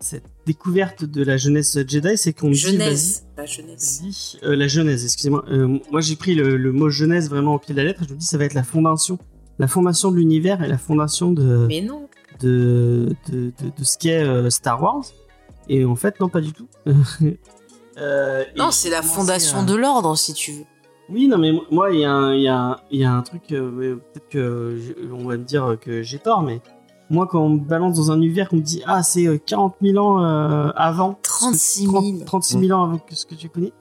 cette découverte de la jeunesse Jedi, c'est qu'on me dit, Jeunesse, pas jeunesse. euh, la jeunesse, excusez-moi. Euh, moi, j'ai pris le, le mot jeunesse vraiment au pied de la lettre. Je me dis, ça va être la fondation, la fondation de l'univers et la fondation de, Mais non. de, de, de, de ce qu'est euh, Star Wars. Et en fait, non, pas du tout. Euh, Non, c'est la fondation à- de l'ordre, si tu veux. Oui, non, mais moi, il y, a un- il y, y a un truc, euh, peut-être que je- on va me dire que j'ai tort, mais moi, quand on me balance dans un univers, qu'on me dit, ah, c'est euh, 40 000 ans euh, avant, 36 30 000. 36 000 ans avant que ce que tu connais,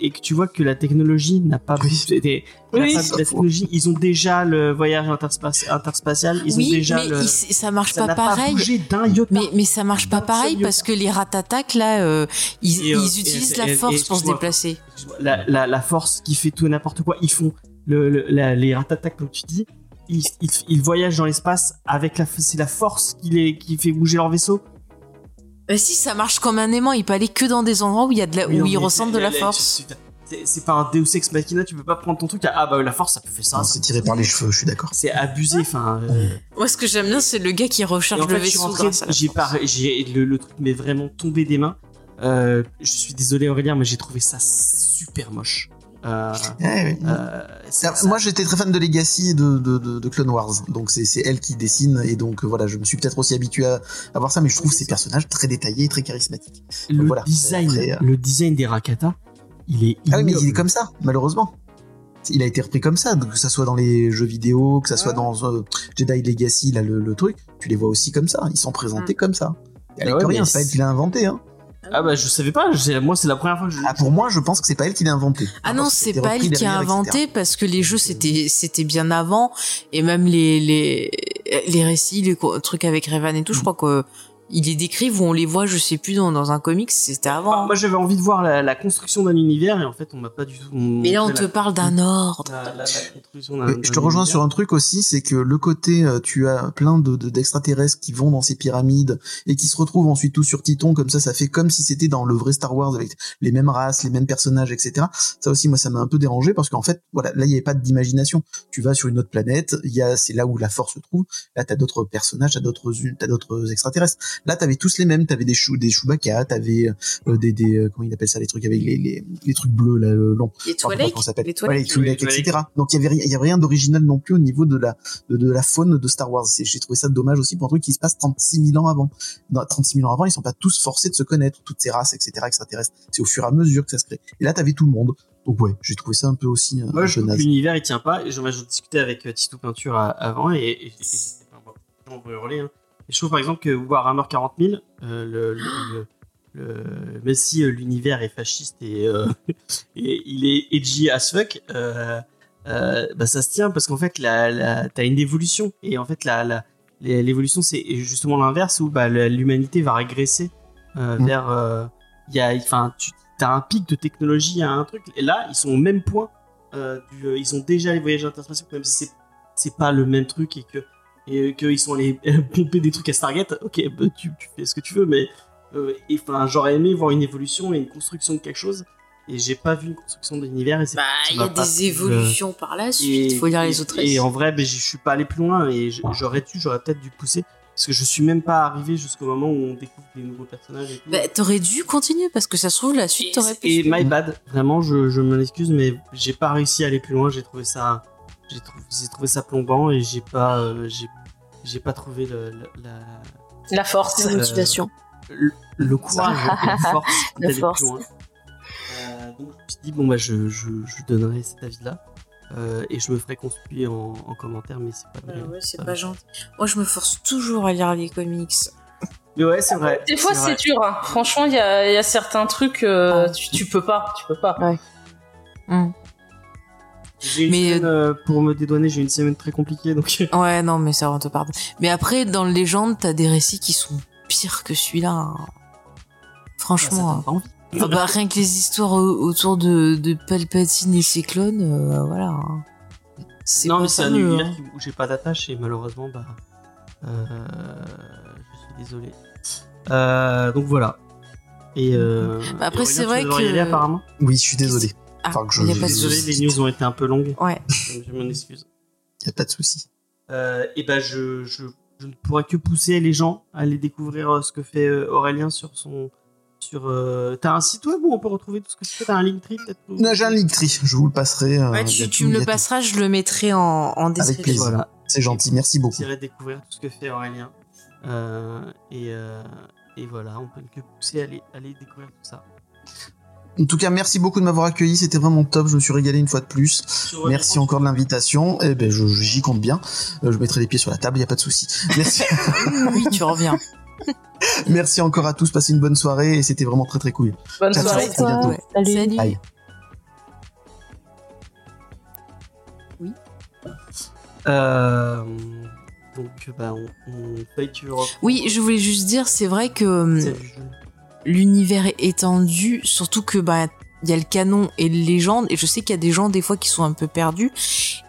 et que tu vois que la technologie n'a pas, Oui. été- Oui, pas- la technologie, ils ont déjà le voyage interspa- interspatial, ils ont oui, déjà mais le, il- ça marche ça pas pareil. bougé d'un iota. Mais, mais ça marche pas pareil parce que les ratatak là, euh, ils, Et, euh, ils utilisent et- la force et- pour se déplacer. la, la, la force qui fait tout et n'importe quoi, ils font le, le- la- les ratatak comme tu dis, ils, ils, ils voyagent dans l'espace avec la c'est la force qui les qui fait bouger leur vaisseau. Bah si, ça marche comme un aimant. Il peut aller que dans des endroits où il y a de la, Oui, où ressentent de la force. c'est- pas un Deus ex machina, tu peux pas prendre ton truc ah bah la force ça peut faire ça. C'est tiré par les cheveux, je suis d'accord. C'est abusé enfin euh, Moi, ce que j'aime bien, c'est le gars qui en le fait, je suis vaisseau j'ai force. pas j'ai le, le truc m'est vraiment tombé des mains. Euh, je suis désolé Aurélien mais j'ai trouvé ça super moche. Euh, Ouais, ouais. euh, Moi, j'étais très fan de Legacy et de, de, de, de Clone Wars, donc c'est elle qui dessine, et donc euh, voilà, je me suis peut-être aussi habitué à, à voir ça, mais je trouve ces personnages très détaillés très charismatiques. le voilà. design, Après, euh, le design des Rakata, il est Ah oui, mais il est comme ça, malheureusement. Il a été repris comme ça, donc que ça soit dans les jeux vidéo, que ça soit dans Jedi Legacy, là, le, le truc, tu les vois aussi comme ça, ils sont présentés comme ça. Et avec Ah rien, c'est pas elle qui l'a inventé. Hein. Ah bah je savais pas, moi c'est la première fois que je. Ah, pour moi, je pense que c'est pas elle qui l'a inventé. Ah non, c'est pas elle qui a etc. inventé parce que les jeux c'était c'était bien avant et même les les les récits, les trucs avec Revan et tout, Mm. je crois que ils les décrivent ou on les voit, je sais plus, dans, dans un comics, c'était avant. Bah, moi, j'avais envie de voir la, la construction d'un univers et en fait, on m'a pas du tout. Mais là, on te la- parle d'un ordre. la- la- la construction d'un- Mais je te rejoins univers. sur un truc aussi, c'est que le côté, euh, tu as plein de de- d'extraterrestres qui vont dans ces pyramides et qui se retrouvent ensuite tous sur Titon, comme ça, ça fait comme si c'était dans le vrai Star Wars avec les mêmes races, les mêmes personnages, etc. Ça aussi, moi, ça m'a un peu dérangé parce qu'en fait, voilà, là, il n'y avait pas d'imagination. Tu vas sur une autre planète, il y a, c'est là où la force se trouve. Là, t'as d'autres personnages, t'as d'autres, t'as d'autres extraterrestres. Là, t'avais tous les mêmes, t'avais des chou, des Chewbacca, t'avais euh, des, des, euh, comment il appelle ça, les trucs avec les, les, les trucs bleus, là, le long. Les pas toilettes, s'appelle. les Ouais, toilettes. les Oui, les etc. Donc il y avait rien, il y avait rien d'original non plus au niveau de la de, de la faune de Star Wars. J'ai trouvé ça dommage aussi pour un truc qui se passe 36 000 ans avant. Dans 36 000 ans avant, ils sont pas tous forcés de se connaître, toutes ces races, etc. extraterrestres. C'est au fur et à mesure que ça se crée. Et là, t'avais tout le monde. Donc ouais, j'ai trouvé ça un peu aussi euh, Moi, je trouve l'univers il tient pas. J'en ai discuté avec euh, Tito Peinture à- avant et, et, et on peut hurler. Hein. Et je trouve par exemple que Warhammer 40 000, euh, le, le, le, le- même si euh, l'univers est fasciste et, euh, et il est edgy as fuck, euh, bah, ça se tient parce qu'en fait, la, la, t'as une évolution et en fait, la, la, les- l'évolution c'est justement l'inverse où bah, l'humanité va régresser Mm. vers. y a, enfin, tu as un pic de technologie à un truc et là, ils sont au même point. du, ils ont déjà les voyages interspatiaux, même si c'est c'est pas le même truc et que et qu'ils sont allés pomper des trucs à Stargate. Ok, bah, tu, tu fais ce que tu veux, mais euh, enfin, j'aurais aimé voir une évolution et une construction de quelque chose. Et j'ai pas vu une construction de l'univers. Et c'est Bah, il y a pas des euh, évolutions par la suite. Il faut lire les autres Et en vrai, je suis pas allé plus loin et j'aurais dû, j'aurais peut-être dû pousser parce que je suis même pas arrivé jusqu'au moment où on découvre des nouveaux personnages. Et, tout. Bah, t'aurais dû continuer parce que ça se trouve la suite t'aurait pu. et my bad, vraiment, je, je m'en excuse, mais j'ai pas réussi à aller plus loin. J'ai trouvé ça, j'ai trouvé, ça plombant et j'ai pas, euh, j'ai, j'ai pas trouvé le, la, La force. La Euh, motivation. le, le courage la force La d'aller force. plus loin. Euh, donc je me suis dit bon bah je, je, je donnerai cet avis là et je me ferai construire en, en commentaire mais c'est pas Ouais, vrai. ouais, c'est pas gentil. Moi, je me force toujours à lire les comics. Mais ouais c'est vrai. Des fois, c'est dur. hein. Franchement, il y a, il y a certains trucs, euh, Ah. tu, tu peux pas. Tu peux pas. J'ai une Mais, semaine, euh, pour me dédouaner j'ai une semaine très compliquée donc. Ouais, non, mais ça, on te pardonne. Mais après, dans le Légende, t'as des récits qui sont pires que celui-là. hein. Franchement. Ça pas envie. Ah bah, rien que les histoires au- autour de, de Palpatine et ses clones, euh, voilà. hein. C'est Non pas mais c'est un univers hein. qui- où j'ai pas d'attache et malheureusement bah euh, je suis désolé. Euh, donc voilà. Et euh, Bah, après, et c'est vrai y que- aller, apparemment. Oui, je suis désolé. Ah, Enfin, que je- y a pas de je- Désolé, les news ont été un peu longues. Ouais. donc je m'en excuse. Y a pas de souci. Euh, et ben je, je, je ne pourrais que pousser les gens à aller découvrir euh, ce que fait euh, Aurélien sur son sur euh, t'as un site web où on peut retrouver tout ce que tu fais? T'as un Linktree peut-être Non, J'ai un Linktree, je vous le passerai. euh, Ouais, tu, me le passeras, je le mettrai en, en description. plaisir. voilà C'est gentil, merci beaucoup. j'irai découvrir tout ce que fait Aurélien Euh, et euh, et voilà on peut que pousser à aller, à aller découvrir tout ça En tout cas, merci beaucoup de m'avoir accueilli, c'était vraiment top, je me suis régalé une fois de plus. Merci encore de l'invitation. Eh ben, j'y compte bien. Euh, je mettrai les pieds sur la table, il y a pas de souci. Merci, Oui, tu reviens. merci encore à tous. Passez une bonne soirée et c'était vraiment très très cool. Bonne Ciao, soirée. À bientôt. Ouais. Salut. Salut. Bye. Euh, donc bah on, on Oui, je voulais juste dire, c'est vrai que. L'univers est étendu, surtout que bah il y a le canon et les légendes, et je sais qu'il y a des gens des fois qui sont un peu perdus.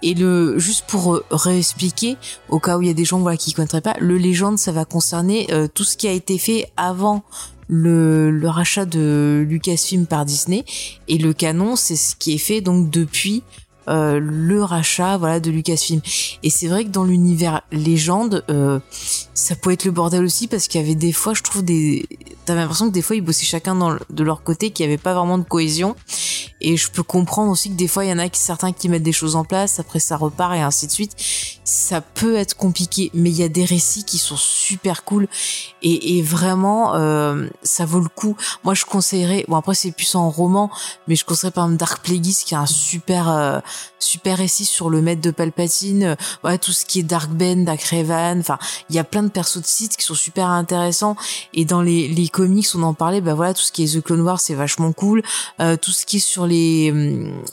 Et le juste pour euh, réexpliquer, au cas où il y a des gens voilà qui connaîtraient pas, le légende ça va concerner euh, tout ce qui a été fait avant le, le rachat de Lucasfilm par Disney, et le canon c'est ce qui est fait donc depuis euh, le rachat voilà de Lucasfilm. Et c'est vrai que dans l'univers légende, euh, ça pouvait être le bordel aussi parce qu'il y avait des fois, je trouve des, t'avais l'impression que des fois ils bossaient chacun dans le- de leur côté, qu'il y avait pas vraiment de cohésion. Et je peux comprendre aussi que des fois il y en a qui certains qui mettent des choses en place, après ça repart et ainsi de suite. Ça peut être compliqué, mais il y a des récits qui sont super cool et, et vraiment euh, ça vaut le coup. Moi je conseillerais, bon après c'est plus en roman, mais je conseillerais par exemple Dark Plagueis qui a un super euh, super récit sur le maître de Palpatine, euh, ouais, tout ce qui est Dark Ben, Dark Revan, enfin il y a plein de persos de sites qui sont super intéressants. Et dans les, les comics on en parlait bah voilà tout ce qui est The Clone Wars c'est vachement cool. Euh, tout ce qui est sur les hum,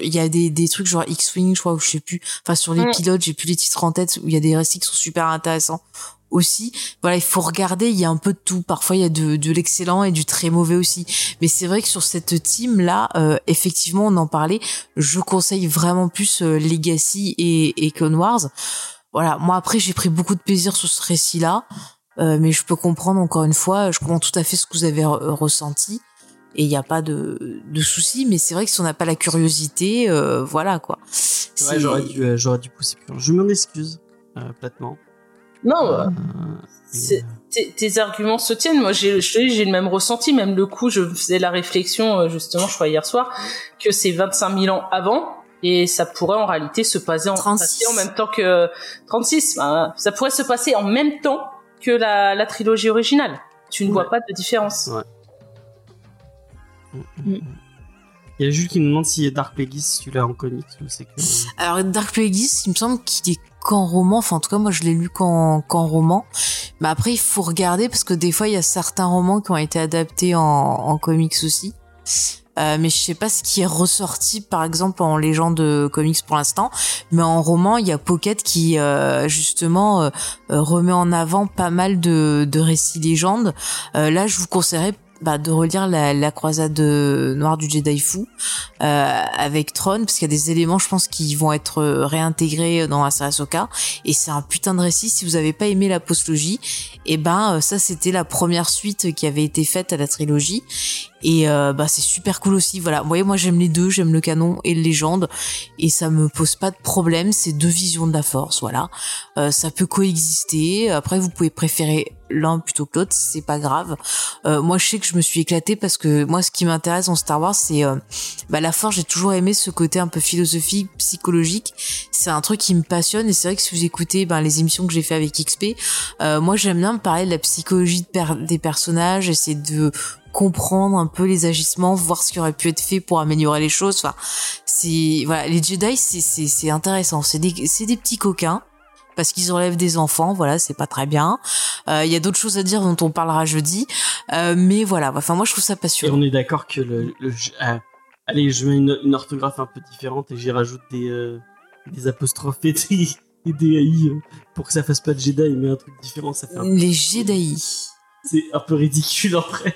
il y a des, des trucs genre X-Wing je crois ou je sais plus. Enfin sur les pilotes j'ai plus les titres en tête où il y a des récits qui sont super intéressants aussi. Voilà, il faut regarder, il y a un peu de tout. Parfois, il y a de, de l'excellent et du très mauvais aussi. Mais c'est vrai que sur cette team là, euh, effectivement, on en parlait. Je conseille vraiment plus euh, Legacy et, et Clone Wars. Voilà, moi après, j'ai pris beaucoup de plaisir sur ce récit-là. Euh, mais je peux comprendre encore une fois, je comprends tout à fait ce que vous avez re- ressenti et il n'y a pas de, de souci. Mais c'est vrai que si on n'a pas la curiosité, euh, voilà quoi. Vrai, j'aurais dû, euh, j'aurais dû pousser plus loin. Je m'en excuse, euh, platement. Non, Euh, euh, tes, tes arguments se tiennent. Moi, j'ai, je te dis, j'ai le même ressenti. Même le coup, je faisais la réflexion, euh, justement, je crois hier soir, que c'est 25 000 ans avant. Et ça pourrait en réalité se passer en, 36. passer en même temps que 36. Ben, ça pourrait se passer en même temps que la, la trilogie originale. Tu ne Ouais. vois pas de différence. Ouais. Il y a Jules qui nous demande si Dark Plagueis, tu l'as en comics ou c'est que. Alors Dark Plagueis, il me semble qu'il est qu'en roman. Enfin, en tout cas, moi, je l'ai lu qu'en roman. Mais après, il faut regarder parce que des fois, il y a certains romans qui ont été adaptés en, comics aussi. Euh, mais je sais pas ce qui est ressorti, par exemple, en légende comics pour l'instant. Mais en roman, il y a Pocket qui, euh, justement, euh, remet en avant pas mal de, de récits légendes. Là, je vous conseillerais bah, de relire la, croisade noire du Jedi fou euh, avec Tron parce qu'il y a des éléments je pense qui vont être euh, réintégrés dans Ahsoka. Et c'est un putain de récit. Si vous avez pas aimé la postlogie et ben euh, ça c'était la première suite qui avait été faite à la trilogie et euh, bah c'est super cool aussi voilà. Vous voyez moi j'aime les deux j'aime le canon et le légende et ça me pose pas de problème c'est deux visions de la force voilà. Euh, ça peut coexister. Après vous pouvez préférer l'un plutôt que l'autre c'est pas grave. Euh, moi je sais que je me suis éclatée parce que moi ce qui m'intéresse dans Star Wars c'est euh, bah, la force. J'ai toujours aimé ce côté un peu philosophique psychologique. C'est un truc qui me passionne et c'est vrai que si vous écoutez ben, les émissions que j'ai fait avec XP euh, moi j'aime bien me parler de la psychologie des personnages essayer de comprendre un peu les agissements voir ce qui aurait pu être fait pour améliorer les choses enfin c'est voilà les Jedi c'est intéressant c'est des c'est des petits coquins parce qu'ils enlèvent des enfants, voilà, c'est pas très bien. Euh, Il y a d'autres choses à dire dont on parlera jeudi, Euh, mais voilà. Enfin, moi, je trouve ça Et passionnant. on est d'accord que le. le euh, allez, je mets une, une orthographe un peu différente et j'y rajoute des, des apostrophes et des, et des AI pour que ça fasse pas de Jedi, mais un truc différent, ça fait un, Les Jedi, c'est un peu ridicule après.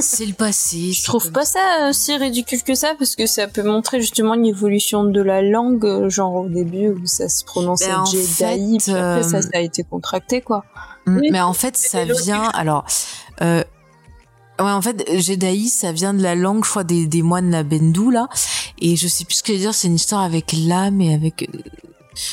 c'est le passé. Je trouve pas ça euh, si ridicule que ça parce que ça peut montrer justement une évolution de la langue, euh, genre au début où ça se prononçait Ben, en Jedi, fait, puis après ça, euh, ça a été contracté quoi. Mm, mais en fait, ça vient. Alors, euh, ouais, en fait, Jedi, ça vient de la langue, je crois, des, des moines Nabendou là. Et je sais plus ce que je veux dire. C'est une histoire avec l'âme et avec.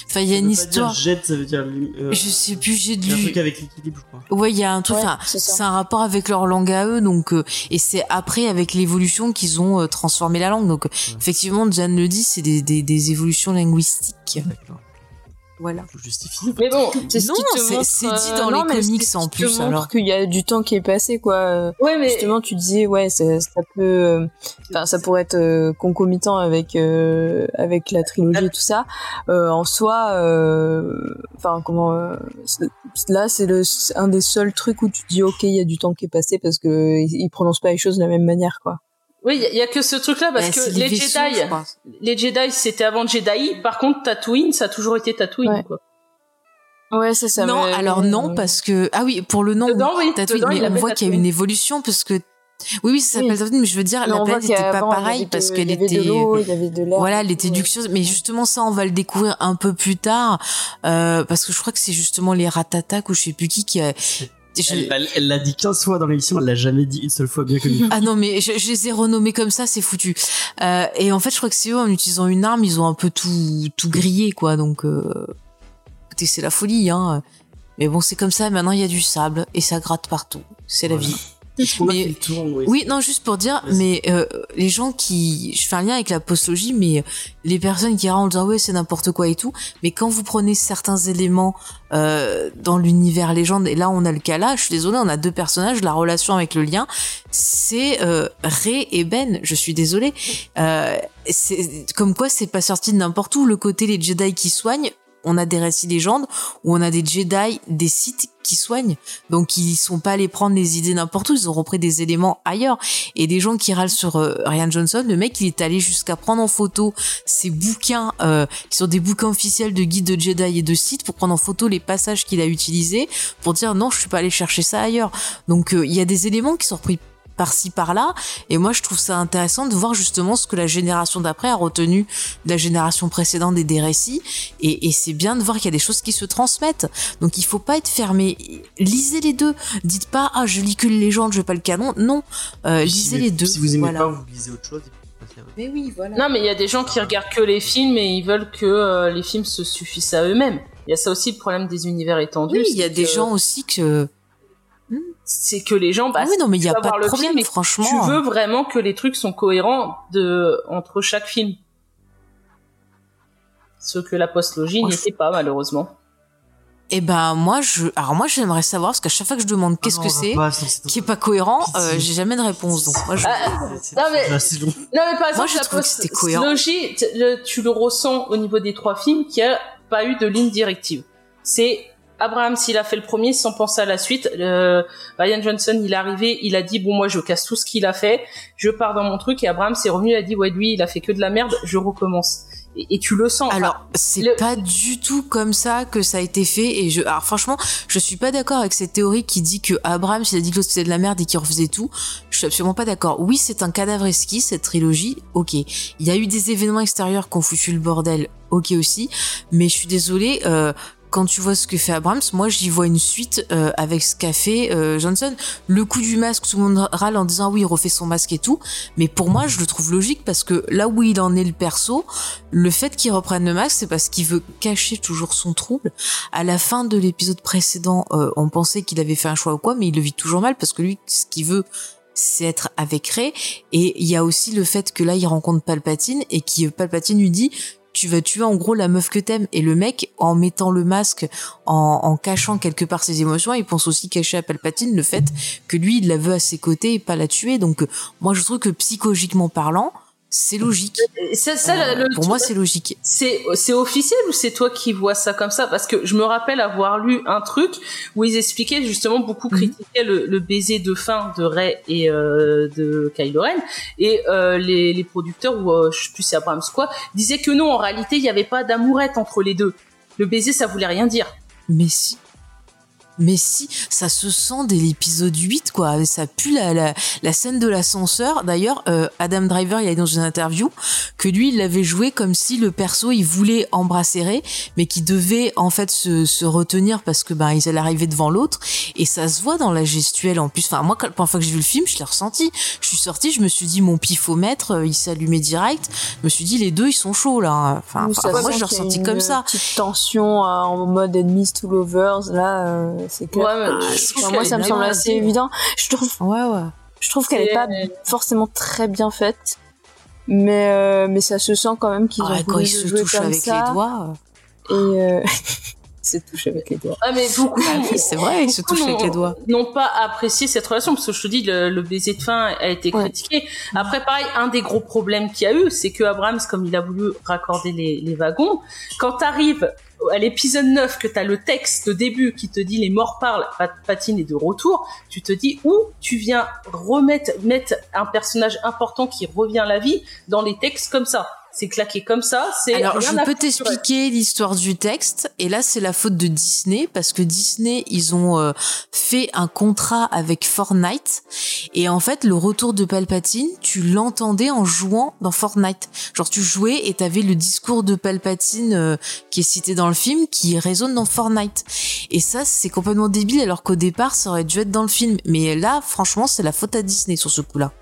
Enfin, il y a Ça une pas dire histoire. Jet, ça veut dire. euh, Je sais plus. J'ai il y a un lu. truc avec l'équilibre, je crois. Ouais, il y a un truc. Ouais, enfin, c'est un rapport avec leur langue à eux, donc euh, et c'est après avec l'évolution qu'ils ont euh, transformé la langue. Donc effectivement, Jan le dit, c'est des, des, des évolutions linguistiques. D'accord. Voilà. Je justifie. Mais bon, C'est ce Non, c'est- dit euh, dans non, les mais c'est comics ce en plus, alors. qu'il y a du temps qui est passé quoi. Euh, ouais, mais Justement, tu disais ouais, ça, ça peut, euh, enfin, ça pourrait être euh, concomitant avec euh, avec la trilogie et tout ça. Euh, en soi, euh, enfin comment, euh, là c'est le un des seuls trucs où tu dis ok, il y a du temps qui est passé parce que ils prononcent pas les choses de la même manière quoi. Oui, il y a- il y, a que ce truc-là parce Bah, que les vaisseaux, Jedi, les Jedi, c'était avant Jedi. Par contre, Tatooine, ça a toujours été Tatooine. Ouais. Quoi. Ouais, c'est ça. non, mais- alors non, parce que ah oui, pour le nom, Dedans, oui, Tatooine, dedans, mais on voit qu'il y a une évolution parce que oui, oui, ça s'appelle Oui. Tatooine, mais je veux dire, Mais la planète n'était pas pareille parce qu'elle était de l'eau, il y avait de l'air. voilà, elle était ouais. luxueuse. Mais justement, ça, on va le découvrir un peu plus tard, euh, parce que je crois que c'est justement les Ratatak ou je sais plus qui qui a. je- Elle l'a dit 15 fois dans l'émission, elle l'a jamais dit une seule fois bien connue. Ah non, mais je, je les ai renommés comme ça, c'est foutu. Euh, et en fait, je crois que c'est eux, en utilisant une arme, ils ont un peu tout, tout grillé, quoi. Donc, euh, écoutez, c'est la folie, hein. Mais bon, c'est comme ça. Maintenant, il y a du sable et ça gratte partout. C'est la vie. Mais- oui. Oui, non, juste pour dire, mais euh, les gens qui, je fais un lien avec la postologie, mais les personnes qui rentrent en disant ouais c'est n'importe quoi et tout, mais quand vous prenez certains éléments euh, dans l'univers légende, et là on a le cas là, je suis désolée, on a deux personnages, la relation avec le lien, c'est euh, Ray et Ben. Je suis désolée, euh, c'est comme quoi c'est pas sorti de n'importe où. Le côté les Jedi qui soignent, on a des récits légendes où on a des Jedi, des Sith qui soignent. Donc ils sont pas allés prendre des idées n'importe où, ils ont repris des éléments ailleurs. Et des gens qui râlent sur euh, Ryan Johnson, le mec il est allé jusqu'à prendre en photo ses bouquins euh, qui sont des bouquins officiels de guides de Jedi et de Sith pour prendre en photo les passages qu'il a utilisés pour dire non je suis pas allé chercher ça ailleurs. Donc euh, il y a des éléments qui sont repris par-ci par-là. Et moi, je trouve ça intéressant de voir justement ce que la génération d'après a retenu de la génération précédente et des récits. Et, et c'est bien de voir qu'il y a des choses qui se transmettent. Donc il faut pas être fermé. Lisez les deux. Dites pas ah je lis que les légendes, je veux pas le canon. Non, euh, lisez si, les deux. Si vous aimez Voilà. pas, vous lisez autre chose. Mais oui, voilà. Non, mais il y a des gens qui regardent que les films et ils veulent que euh, les films se suffisent à eux-mêmes. Il y a ça aussi le problème des univers étendus. Oui, il y a des gens aussi que. C'est que les gens. Bah, ah oui, non, mais il y a pas de le problème, film franchement. Tu veux vraiment que les trucs sont cohérents de entre chaque film. Ce que la postlogie Moi, n'était pas malheureusement. Eh ben moi je, alors moi j'aimerais savoir parce qu'à chaque fois que je demande Ah qu'est-ce que c'est qui est pas cohérent, euh, j'ai jamais de réponse. Donc moi je. Ah, non, mais-. Non mais par Moi, exemple la postlogie, le- tu le ressens au niveau des trois films qu'il n'y a pas eu de ligne directive. C'est Abraham s'il a fait le premier sans penser à la suite. Euh, Ryan Johnson il est arrivé, il a dit bon moi je casse tout ce qu'il a fait, je pars dans mon truc et Abraham s'est revenu, il a dit ouais lui il a fait que de la merde, je recommence. Et, et tu le sens. Alors, c'est le- pas du tout comme ça que ça a été fait. Et je, alors franchement, je suis pas d'accord avec cette théorie qui dit que Abraham, il a dit que c'était de la merde et qu'il refaisait tout. Je suis absolument pas d'accord. Oui, c'est un cadavre esquisse, cette trilogie. Ok. Il y a eu des événements extérieurs qui ont foutu le bordel. Ok aussi. Mais je suis désolée, euh, quand tu vois ce que fait Abrams, moi j'y vois une suite euh, avec ce qu'a fait euh, Johnson. Le coup du masque, tout le monde râle en disant oui, il refait son masque et tout. Mais pour moi, je le trouve logique parce que là où il en est le perso, le fait qu'il reprenne le masque, c'est parce qu'il veut cacher toujours son trouble. À la fin de l'épisode précédent, euh, on pensait qu'il avait fait un choix ou quoi, mais il le vit toujours mal parce que lui, ce qu'il veut, c'est être avec Ray. Et il y a aussi le fait que là, il rencontre Palpatine et qui Palpatine lui dit tu vas tuer en gros la meuf que t'aimes. Et le mec en mettant le masque en, cachant quelque part ses émotions il pense aussi cacher à Palpatine le fait que lui il la veut à ses côtés et pas la tuer. Donc euh, moi je trouve que psychologiquement parlant c'est logique ça, le- pour moi c'est logique C'est c'est officiel ou c'est toi qui vois ça comme ça? Parce que je me rappelle avoir lu un truc où ils expliquaient justement beaucoup critiquaient le, le baiser de fin de Rey et euh, de Kylo Ren et euh, les, les producteurs ou euh, je sais plus c'est Abrams quoi disaient que non en réalité il n'y avait pas d'amourette entre les deux. Le baiser ça voulait rien dire. Mais si. Mais si, ça se sent dès l'épisode 8, quoi. Ça pue la, la, la scène de l'ascenseur. D'ailleurs, euh, Adam Driver, il a dit dans une interview que lui, il l'avait joué comme si le perso, il voulait embrasser mais qu'il devait, en fait, se, se retenir parce que, ben, ils allaient arriver devant l'autre. Et ça se voit dans la gestuelle, en plus. Enfin, moi, quand- la première fois que j'ai vu le film, je l'ai ressenti. Je suis sortie, je me suis dit, mon pifomètre, euh, il s'est allumé direct. Je me suis dit, les deux, ils sont chauds, là. Enfin, enfin, moi, je l'ai ressenti comme ça. Petite tension euh, en mode enemies to lovers, là, euh, c'est clair. Ouais, mais Ah, je trouve enfin, moi, ça me semble assez évident. Je trouve, Ouais, ouais. je trouve qu'elle est pas forcément très bien faite, mais euh, mais ça se sent quand même qu'ils Ah, ont quand voulu il se jouer touche comme avec ça. les doigts. euh. Et euh... se touche avec les doigts. Ah mais beaucoup. Ah oui, c'est vrai, il se beaucoup touche avec les doigts. N'ont pas apprécié cette relation parce que je te dis le, le baiser de fin a été Ouais. critiqué. Après pareil, un des gros problèmes qu'il y a eu, c'est que Abrams comme il a voulu raccorder les, les wagons, quand t'arrives à l'épisode 9 que t'as le texte de début qui te dit les morts parlent, Pat- Patine est de retour, tu te dis où tu viens remettre mettre un personnage important qui revient à la vie dans les textes comme ça. C'est claqué comme ça, c'est Alors, je peux t'expliquer l'histoire du texte. Et là, c'est la faute de Disney parce que Disney, ils ont euh, fait un contrat avec Fortnite. Et en fait, le retour de Palpatine, tu l'entendais en jouant dans Fortnite. Genre, tu jouais et t'avais le discours de Palpatine euh, qui est cité dans le film qui résonne dans Fortnite. Et ça, c'est complètement débile alors qu'au départ, ça aurait dû être dans le film. Mais là, franchement, c'est la faute à Disney sur ce coup-là.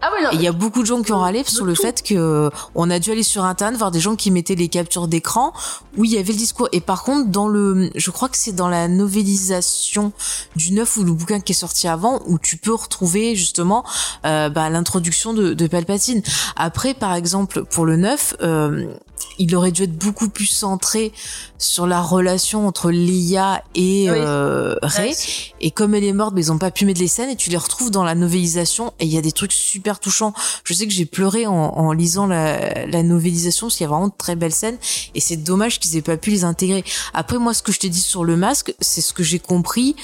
Ah oui, non, il y a beaucoup de gens qui ont râlé sur le tout. fait que euh, on a dû aller sur internet voir des gens qui mettaient les captures d'écran où il y avait le discours. Et par contre, dans le, je crois que c'est dans la novélisation du neuf ou le bouquin qui est sorti avant où tu peux retrouver justement euh, bah, l'introduction de, de Palpatine. Après, par exemple, pour le neuf. Euh, il aurait dû être beaucoup plus centré sur la relation entre Leia et Oui. euh. Ouais, Et comme elle est morte, mais ils ont pas pu mettre les scènes et tu les retrouves dans la novélisation et il y a des trucs super touchants. Je sais que j'ai pleuré en, en lisant la, la novélisation parce qu'il y a vraiment de très belles scènes et c'est dommage qu'ils aient pas pu les intégrer. Après moi, ce que je t'ai dit sur le masque, c'est ce que j'ai compris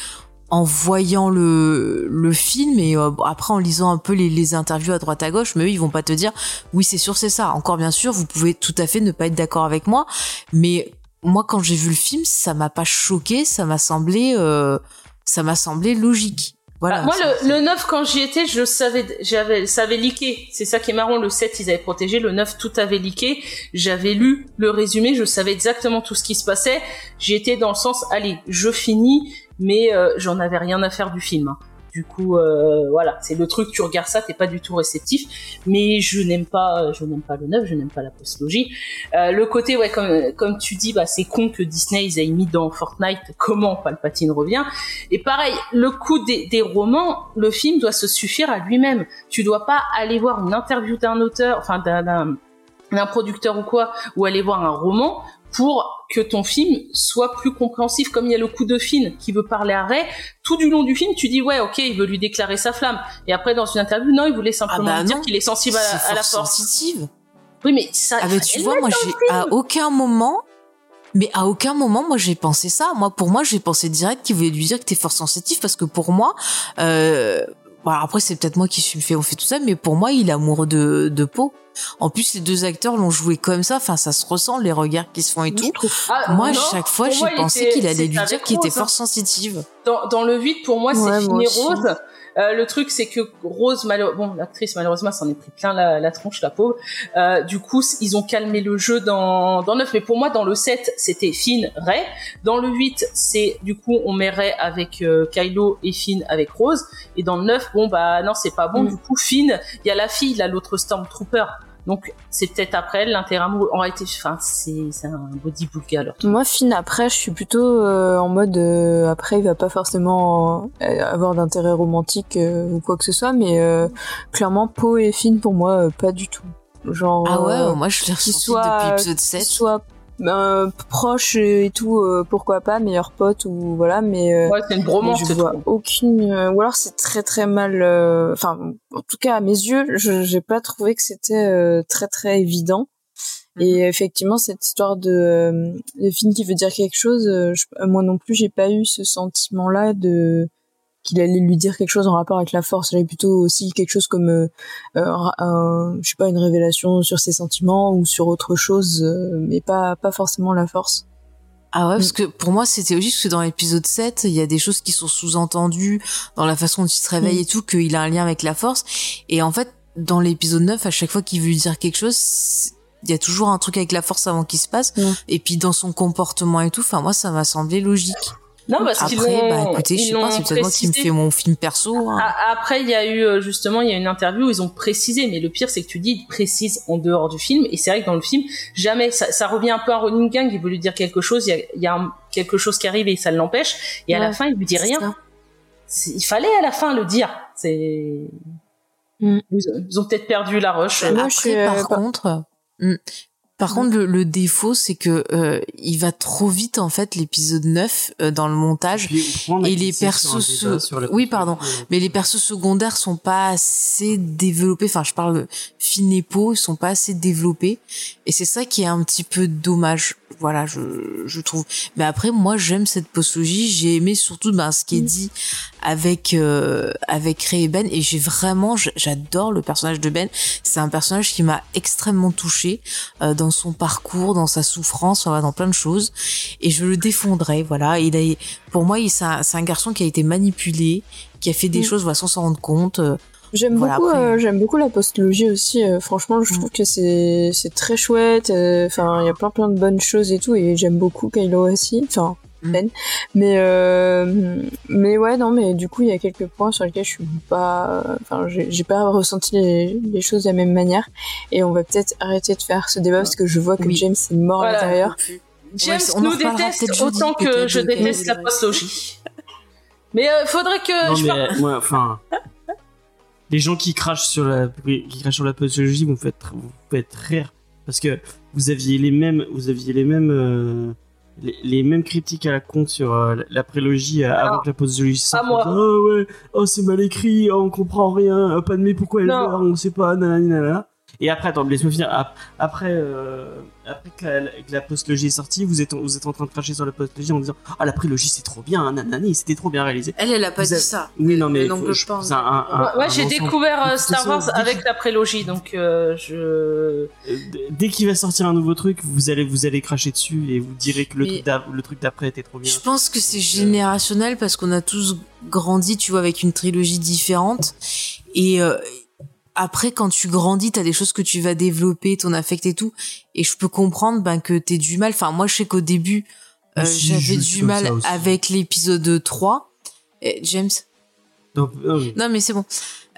en voyant le, le film et euh, après en lisant un peu les, les interviews à droite à gauche, mais eux ils vont pas te dire oui c'est sûr c'est ça. Encore bien sûr, vous pouvez tout à fait ne pas être d'accord avec moi, mais moi quand j'ai vu le film, ça m'a pas choqué, ça m'a semblé euh, ça m'a semblé logique. Voilà. Ah, moi, le, le 9, quand j'y étais, je savais, j'avais, ça avait leaké. C'est ça qui est marrant. Le 7, ils avaient protégé. Le 9, tout avait leaké. J'avais lu le résumé. Je savais exactement tout ce qui se passait. J'y étais dans le sens, allez, je finis, mais euh, j'en avais rien à faire du film. hein. Du coup, euh, voilà, c'est le truc. Tu regardes ça, t'es pas du tout réceptif. Mais je n'aime pas, je n'aime pas le 9, je n'aime pas la postlogie. Euh, le côté, ouais, comme, comme tu dis, bah, c'est con que Disney ils aient mis dans Fortnite comment Palpatine revient. Et pareil, le coup des, des romans, le film doit se suffire à lui-même. Tu dois pas aller voir une interview d'un auteur, enfin d'un d'un producteur ou quoi, ou aller voir un roman pour que ton film soit plus compréhensif. Comme il y a le coup de Finn qui veut parler à Ray, tout du long du film, tu dis ouais, ok, il veut lui déclarer sa flamme. Et après, dans une interview, non, il voulait simplement bah lui dire qu'il est sensible à, la- C'est à la force sensitive. Oui, mais ça. Ah tu vois, moi j'ai à aucun moment, mais à aucun moment moi j'ai pensé ça. Moi pour moi j'ai pensé direct qu'il voulait lui dire que t'es fort sensitif parce que pour moi, euh, bon, alors après c'est peut-être moi qui suis fait on fait tout ça, mais pour moi il est amoureux de de peau. En plus les deux acteurs l'ont joué comme ça, enfin ça se ressent les regards qui se font et tout. Ah, Moi, non, chaque fois, j'ai pensé qu'il allait lui dire qu'il était hein. fort sensitive. dans, dans le vide, pour moi, Ouais, c'est fini aussi. Rose. Euh, le truc, c'est que Rose, malheure- bon, l'actrice, malheureusement, s'en est pris plein la, la tronche, la pauvre. Euh, du coup, ils ont calmé le jeu dans, dans le 9. Mais pour moi, dans le 7, c'était Finn, Ray. Dans le 8, c'est, du coup, on met Ray avec euh, Kylo et Finn avec Rose. Et dans le 9, bon, bah, non, c'est pas bon. Mm. Du coup, Finn, il y a la fille, là, l'autre Stormtrooper. Donc, c'est peut-être après amoureux. En réalité, enfin, c'est, c'est un body alors. Moi, Finn, après, je suis plutôt euh, en mode. euh, après, il va pas forcément euh, avoir d'intérêt romantique euh, ou quoi que ce soit, mais euh, clairement, Poe et Finn, pour moi, euh, pas du tout. Genre. Ah ouais, euh, moi je l'ai qu'ils ressenti soient- depuis épisode qu'ils 7. soient euh, proches et tout, euh, pourquoi pas, meilleurs potes ou voilà, mais. euh, Ouais, c'est une bromance, je vois aucune euh, ou alors c'est très très mal euh, enfin en tout cas à mes yeux je j'ai pas trouvé que c'était euh, très très évident et effectivement cette histoire de euh, de film qui veut dire quelque chose je- moi non plus j'ai pas eu ce sentiment là de qu'il allait lui dire quelque chose en rapport avec la force j'avais plutôt aussi quelque chose comme euh, un, un- je sais pas une révélation sur ses sentiments ou sur autre chose euh, mais pas pas forcément la force Ah ouais, parce Mm. que pour moi, c'était logique, parce que dans l'épisode 7, il y a des choses qui sont sous-entendues dans la façon dont il se réveille Mm. et tout, qu'il a un lien avec la force. Et en fait, dans l'épisode 9, à chaque fois qu'il veut lui dire quelque chose, il y a toujours un truc avec la force avant qu'il se passe. Mm. Et puis dans son comportement et tout, enfin moi, ça m'a semblé logique. Non, parce qu'ils Après, l'ont- bah écoutez, je sais pas, c'est peut-être moi qui me fais mon film perso. hein. Après, il y a eu euh, justement, il y a une interview où ils ont précisé, mais le pire, c'est que tu dis, ils précisent en dehors du film, et c'est vrai que dans le film, jamais, ça, ça revient un peu à running gang, il veut lui dire quelque chose, il y a, il y a un- quelque chose qui arrive et ça l'empêche, et à la fin, il lui dit C'est rien. Il fallait à la fin le dire. C'est, Mm. ils, ont- ils ont peut-être perdu la rush. Moi, je Après, suis, euh, par pas- contre, hmm, par Mm. contre, le, le défaut, c'est que euh, il va trop vite en fait l'épisode 9 euh, dans le montage. A Et les persos se- oui, pardon. Mais les persos secondaires sont pas assez développés. Enfin, je parle et ils sont pas assez développés. Et c'est ça qui est un petit peu dommage. Voilà, je, je trouve. Mais après, moi, j'aime cette postologie. J'ai aimé surtout ben, ce qui est Mm. dit avec euh, avec Ray et Ben. Et j'ai vraiment, j'adore le personnage de Ben. C'est un personnage qui m'a extrêmement touché dans son parcours, dans sa souffrance, voilà, dans plein de choses. Et je le défendrai. Voilà, il a, pour moi, c'est un, garçon qui a été manipulé, qui a fait des Mm. choses voilà, sans s'en rendre compte. euh, J'aime Voilà, beaucoup, euh, j'aime beaucoup la postologie aussi. euh, franchement, je Mm. trouve que c'est c'est très chouette. euh, Enfin, il y a plein plein de bonnes choses et tout, et j'aime beaucoup Kylo aussi. Enfin, Mm. Ben. Mais euh, mais ouais, non, mais du coup, il y a quelques points sur lesquels je suis pas. Enfin, j'ai pas ressenti les, les choses de la même manière. Et on va peut-être arrêter de faire ce débat parce que je vois que Oui. James est mort Voilà. à l'intérieur. James on en nous déteste jeudi, autant que je déteste la postlogie. Mais euh, faudrait que Non, je parle- mais moi, enfin. Les gens qui crachent sur la, qui crachent sur la postologie vont me faire, vous faites rire. Parce que vous aviez les mêmes, vous aviez les mêmes, euh, les, les mêmes critiques à la con sur euh, la- prélogie euh, avant Alors, que la postlogie sorte. pas moi. Oh ouais, oh c'est mal écrit, oh, on comprend rien, pas de mais pourquoi elle meurt, on sait pas, nanana. Et après, attends, laisse-moi finir. Ap- Après, euh, après que la, que la postlogie est sortie, vous êtes, vous êtes en train de cracher sur la postlogie en disant Ah, la prélogie c'est trop bien, nanani, c'était trop bien réalisé. Elle, elle a pas Vous dit avez- ça. Oui, non, mais de je pense un- un- un- Ouais, j'ai découvert euh, Star façon, Wars avec la prélogie, donc euh, je. euh, dès qu'il va sortir un nouveau truc, vous allez, vous allez cracher dessus et vous direz que le Mais- truc d'av- le truc d'après était trop bien. Je pense que c'est générationnel parce qu'on a tous grandi, tu vois, avec une trilogie différente. Et euh, après, quand tu grandis, t'as des choses que tu vas développer, ton affect et tout. Et je peux comprendre ben, que t'aies du mal. Enfin, moi, je sais qu'au début, euh, si, j'avais du mal avec l'épisode 3. Et James? Non, mais- Non, mais c'est bon.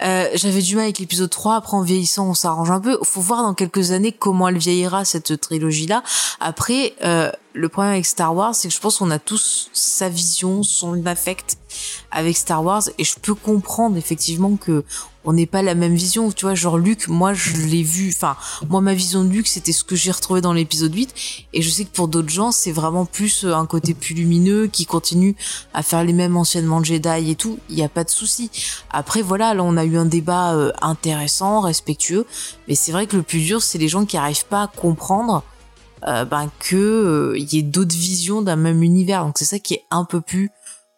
Euh, j'avais du mal avec l'épisode 3. Après, en vieillissant, on s'arrange un peu. Faut voir dans quelques années comment elle vieillira, cette trilogie-là. Après, euh, le problème avec Star Wars, c'est que je pense qu'on a tous sa vision, son affect avec Star Wars. Et je peux comprendre, effectivement, que on n'est pas la même vision. Tu vois, genre Luke, moi, je l'ai vu. Enfin, moi, ma vision de Luke, c'était ce que j'ai retrouvé dans l'épisode 8. Et je sais que pour d'autres gens, c'est vraiment plus euh, un côté plus lumineux qui continue à faire les mêmes de Jedi et tout. Il n'y a pas de souci. Après, voilà, là, on a eu un débat euh, intéressant, respectueux. Mais c'est vrai que le plus dur, c'est les gens qui arrivent pas à comprendre euh, ben, que euh, il y ait d'autres visions d'un même univers. Donc c'est ça qui est un peu plus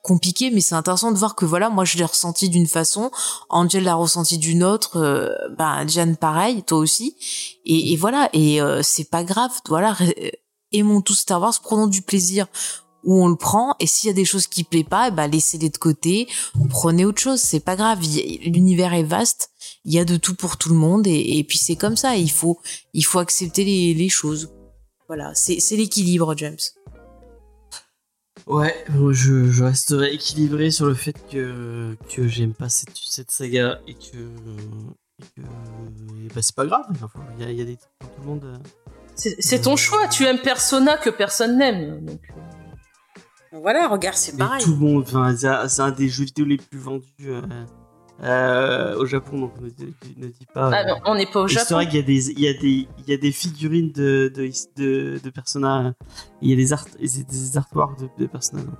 compliqué, mais c'est intéressant de voir que voilà, moi je l'ai ressenti d'une façon, Angel l'a ressenti d'une autre, euh, ben Jeanne pareil, toi aussi, et, et voilà, et euh, c'est pas grave, voilà, ré- aimons tous Star Wars, prenons du plaisir où on le prend, et s'il y a des choses qui plaisent pas, eh ben laissez-les de côté, prenez autre chose, c'est pas grave, l'univers est vaste, il y a de tout pour tout le monde, et, puis c'est comme ça, il faut, il faut accepter les, les choses. Voilà, c'est l'équilibre, James. Ouais, je, je resterai équilibré sur le fait que, que j'aime pas cette, cette saga et que. et que et bah, c'est pas grave, enfin, il y, a- il y a des trucs pour tout le monde. euh. C'est c'est ton choix, tu aimes Persona que personne n'aime. donc, euh, Voilà, regarde, c'est Mais tout le monde, enfin, c'est un- c'est un des jeux vidéo les plus vendus euh, euh, au Japon, donc ne, ne dis pas. Ah euh, non, on n'est pas au Et C'est Japon. vrai qu'il y a des, il y a des, il y a des figurines de, de, de, de Persona. Il y a des, art, des artworks de, de Persona. Donc,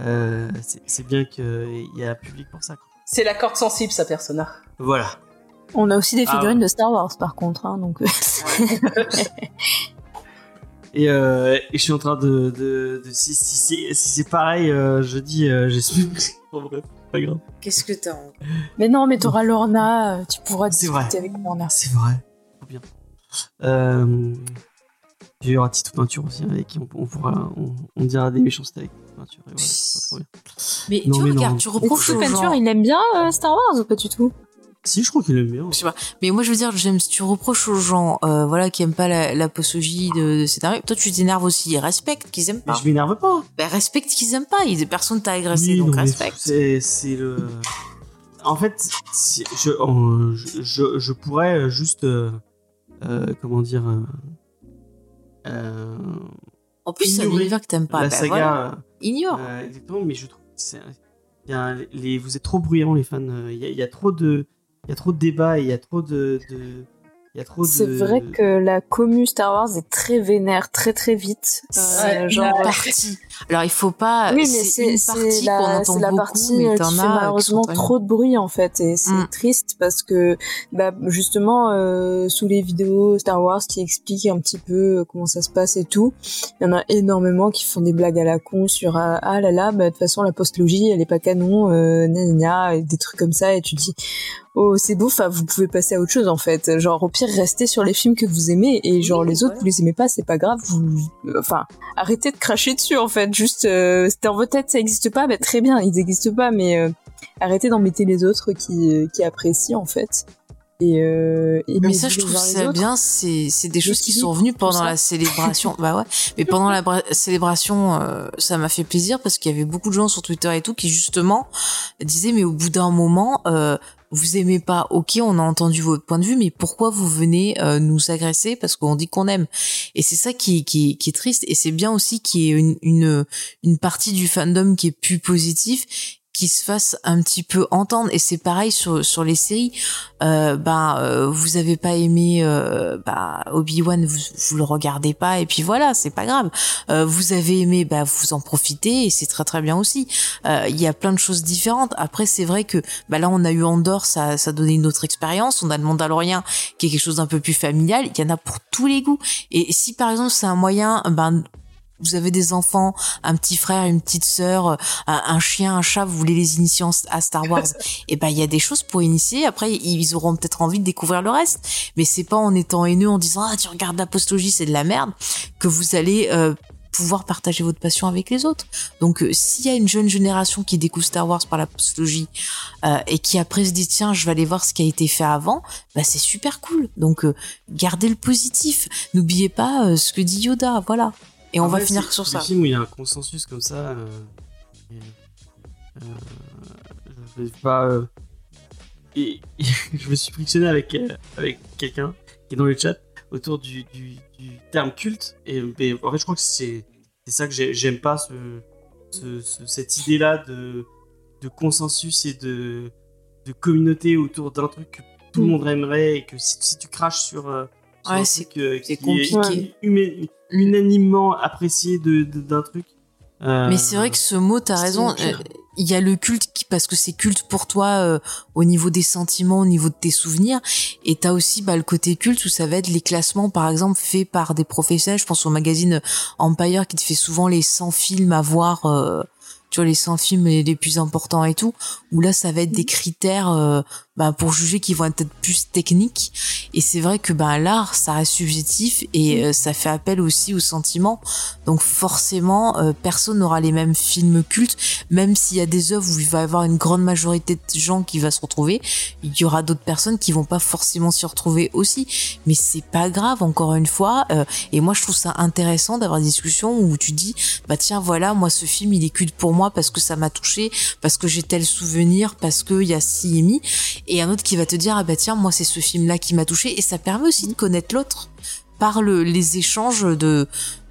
euh, c'est- c'est bien qu'il y a un public pour ça. C'est la corde sensible, ça, Persona. Voilà. On a aussi des Ah figurines ouais. de Star Wars par contre, hein, donc. euh, Et, euh, et je suis en train de. de, de- si si, si, si c'est pareil, euh, je dis, euh, j'espère. Pas grave. Qu'est-ce que t'as Mais non, mais t'auras Lorna, euh, tu pourras C'est discuter vrai. avec Lorna. C'est vrai. Trop bien. Euh, il y aura Tito Peinture aussi avec qui on, on pourra. On, on dira des méchancetés avec Tito Peinture. Et voilà, c'est pas trop bien. Mais Non, tu mais regardes, non. tu reproches Peinture, il aime bien euh, Star Wars ou pas du tout? Si, je crois qu'il aime bien. Je sais pas. Mais moi, je veux dire, James, tu reproches aux gens, euh, voilà, qui aiment pas la, la posologie de, de scénario. Toi, tu t'énerves aussi. Respecte qu'ils aiment Mais pas. je m'énerve pas. Ben, respecte qu'ils aiment pas. Personne t'a agressé, Oui, donc non, mais respecte. C'est, c'est le. En fait, si- je, je, je, je pourrais juste. euh, euh, comment dire. En plus, c'est un univers que t'aimes pas. la Ben, saga. voilà. Ignore. exactement, mais je trouve c'est. il y a les, vous êtes trop bruyants, les fans. Il y a, il y a trop de. Il y a trop de débats et il y a trop de. de- il y a trop de. C'est vrai que la commu Star Wars est très vénère, très très vite. Euh, Ouais, genre, la- partie. Alors, il faut pas. oui, mais c'est partie la, beaucoup, partie mais euh, qui fait malheureusement trop de bruit en fait et c'est Mm. triste parce que bah, justement euh, sous les vidéos Star Wars qui expliquent un petit peu euh, comment ça se passe et tout, il y en a énormément qui font des blagues à la con sur ah, ah là là bah, de toute façon la postlogie elle est pas canon euh, gna, gna, des trucs comme ça et tu dis oh c'est beau enfin vous pouvez passer à autre chose en fait genre au pire restez sur les films que vous aimez et genre Oui, les autres vous les aimez pas c'est pas grave vous enfin arrêtez de cracher dessus en fait juste euh, dans votre tête ça existe pas très bien ils existent pas mais euh, arrêtez d'embêter les autres qui euh, qui apprécient en fait et, euh, et Mais ça, je trouve ça bien. C'est, c'est des choses qui sont venues pendant la célébration. bah ouais. Mais pendant la bra- célébration, euh, ça m'a fait plaisir parce qu'il y avait beaucoup de gens sur Twitter et tout qui justement disaient, mais au bout d'un moment, euh, vous aimez pas, ok, on a entendu votre point de vue, mais pourquoi vous venez euh, nous agresser? Parce qu'on dit qu'on aime Et c'est ça qui, qui, qui est triste. Et c'est bien aussi qu'il y ait une, une, une partie du fandom qui est plus positif qui se fasse un petit peu entendre. Et c'est pareil sur sur les séries. Euh, ben euh, vous avez pas aimé euh, bah, Obi Wan vous vous le regardez pas et puis voilà c'est pas grave. Euh, vous avez aimé bah vous en profitez et c'est très très bien aussi. Euh, il y a plein de choses différentes. Après c'est vrai que bah là on a eu Andorre ça ça donnait une autre expérience. On a le Mandalorien qui est quelque chose d'un peu plus familial. Il y en a pour tous les goûts. Et si par exemple c'est un moyen ben vous avez des enfants, un petit frère, une petite sœur, euh, un, un chien, un chat, vous voulez les initier à Star Wars, et ben il y a des choses pour initier. Après, ils auront peut-être envie de découvrir le reste, mais c'est pas en étant haineux, en disant ah tu regardes l'apostologie, c'est de la merde, que vous allez euh, pouvoir partager votre passion avec les autres. Donc euh, s'il y a une jeune génération qui découvre Star Wars par l'apostologie euh, et qui après se dit tiens je vais aller voir ce qui a été fait avant, bah c'est super cool. Donc euh, gardez le positif. N'oubliez pas euh, ce que dit Yoda, voilà. Et on En va vrai, finir c'est- sur ça. films où il y a un consensus comme ça. euh, et, euh, je vais pas. euh, et, et je me suis frictionné avec, euh, avec quelqu'un qui est dans le chat autour du, du, du terme culte. Et en fait, je crois que c'est c'est ça que j'ai- j'aime pas, ce, ce- ce- cette idée-là de, de consensus et de, de communauté autour d'un truc que tout le Mm. monde aimerait et que si, si tu craches sur. euh, sur Ouais, c'est- euh, c'est est compliqué. Unanimement apprécié de- de- d'un truc. euh, Mais c'est vrai que ce mot, t'as raison. pire. euh, Il y a le culte qui, parce que c'est culte pour toi euh, au niveau des sentiments, au niveau de tes souvenirs, et t'as aussi bah, le côté culte où ça va être les classements, par exemple, faits par des professionnels. Je pense au magazine Empire qui te fait souvent les 100 films à voir, euh, tu vois, les 100 films les, les plus importants et tout. Où là, ça va être des critères euh, bah, pour juger qui vont être peut-être plus techniques. Et c'est vrai que bah, l'art, ça reste subjectif et euh, ça fait appel aussi aux sentiments. Donc forcément, euh, personne n'aura les mêmes films cultes, même s'il y a des œuvres où il va y avoir une grande majorité de gens qui va se retrouver, il y aura d'autres personnes qui vont pas forcément s'y retrouver aussi. Mais c'est pas grave, encore une fois. euh, et moi, je trouve ça intéressant d'avoir des discussions où tu dis, bah tiens, voilà, moi ce film, il est culte pour moi parce que ça m'a touché, parce que j'ai tel souvenir, parce que il y a ci et mi. Et un autre qui va te dire, ah bah tiens, moi c'est ce film-là qui m'a touché. Et ça permet aussi de connaître l'autre par le, les échanges de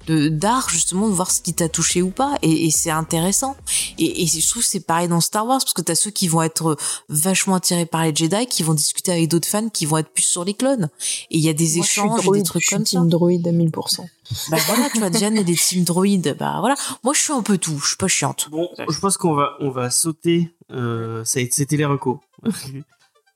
de d'art justement de voir ce qui t'a touché ou pas. Et, et c'est intéressant. Et, et je trouve que c'est pareil dans Star Wars parce que t'as ceux qui vont être vachement attirés par les Jedi qui vont discuter avec d'autres fans qui vont être plus sur les clones. Et il y a des Moi, je suis échanges et droïde, des trucs je suis comme ça. team droïde à 1000%. bah voilà tu vois Diane et des team droïdes bah voilà. Moi je suis un peu tout. Je suis pas chiante. Bon, je pense qu'on va, on va sauter. Euh, C'était les recos.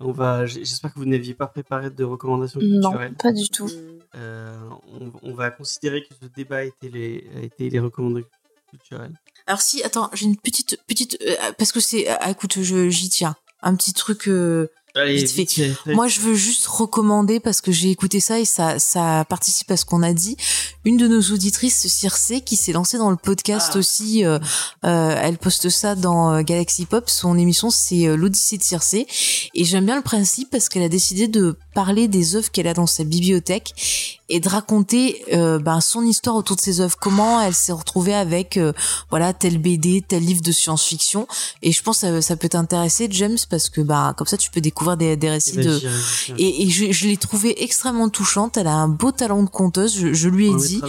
on va. J'espère que vous n'aviez pas préparé de recommandations Non, culturelles. pas du tout. Euh, on, on va considérer que ce débat a été les, été les recommandations culturelles. alors si attends j'ai une petite petite euh, parce que c'est ah, écoute je j'y tiens un petit truc euh, Allez, Vite fait. vite fait, très Moi, je veux juste recommander parce que j'ai écouté ça et ça, ça participe à ce qu'on a dit. Une de nos auditrices, Circe, qui s'est lancée dans le podcast Ah. aussi. euh, euh, elle poste ça dans euh, Galaxy Pop. Son émission, c'est euh, l'Odyssée de Circe. Et j'aime bien le principe parce qu'elle a décidé de parler des œuvres qu'elle a dans sa bibliothèque et de raconter euh, ben, son histoire autour de ces œuvres. Comment elle s'est retrouvée avec euh, voilà tel BD, tel livre de science-fiction. Et je pense que ça, ça peut t'intéresser, James, parce que bah comme ça, tu peux découvrir des, des récits ben, de et, et je, je l'ai trouvée extrêmement touchante. Elle a un beau talent de conteuse. Je, je lui ai On dit,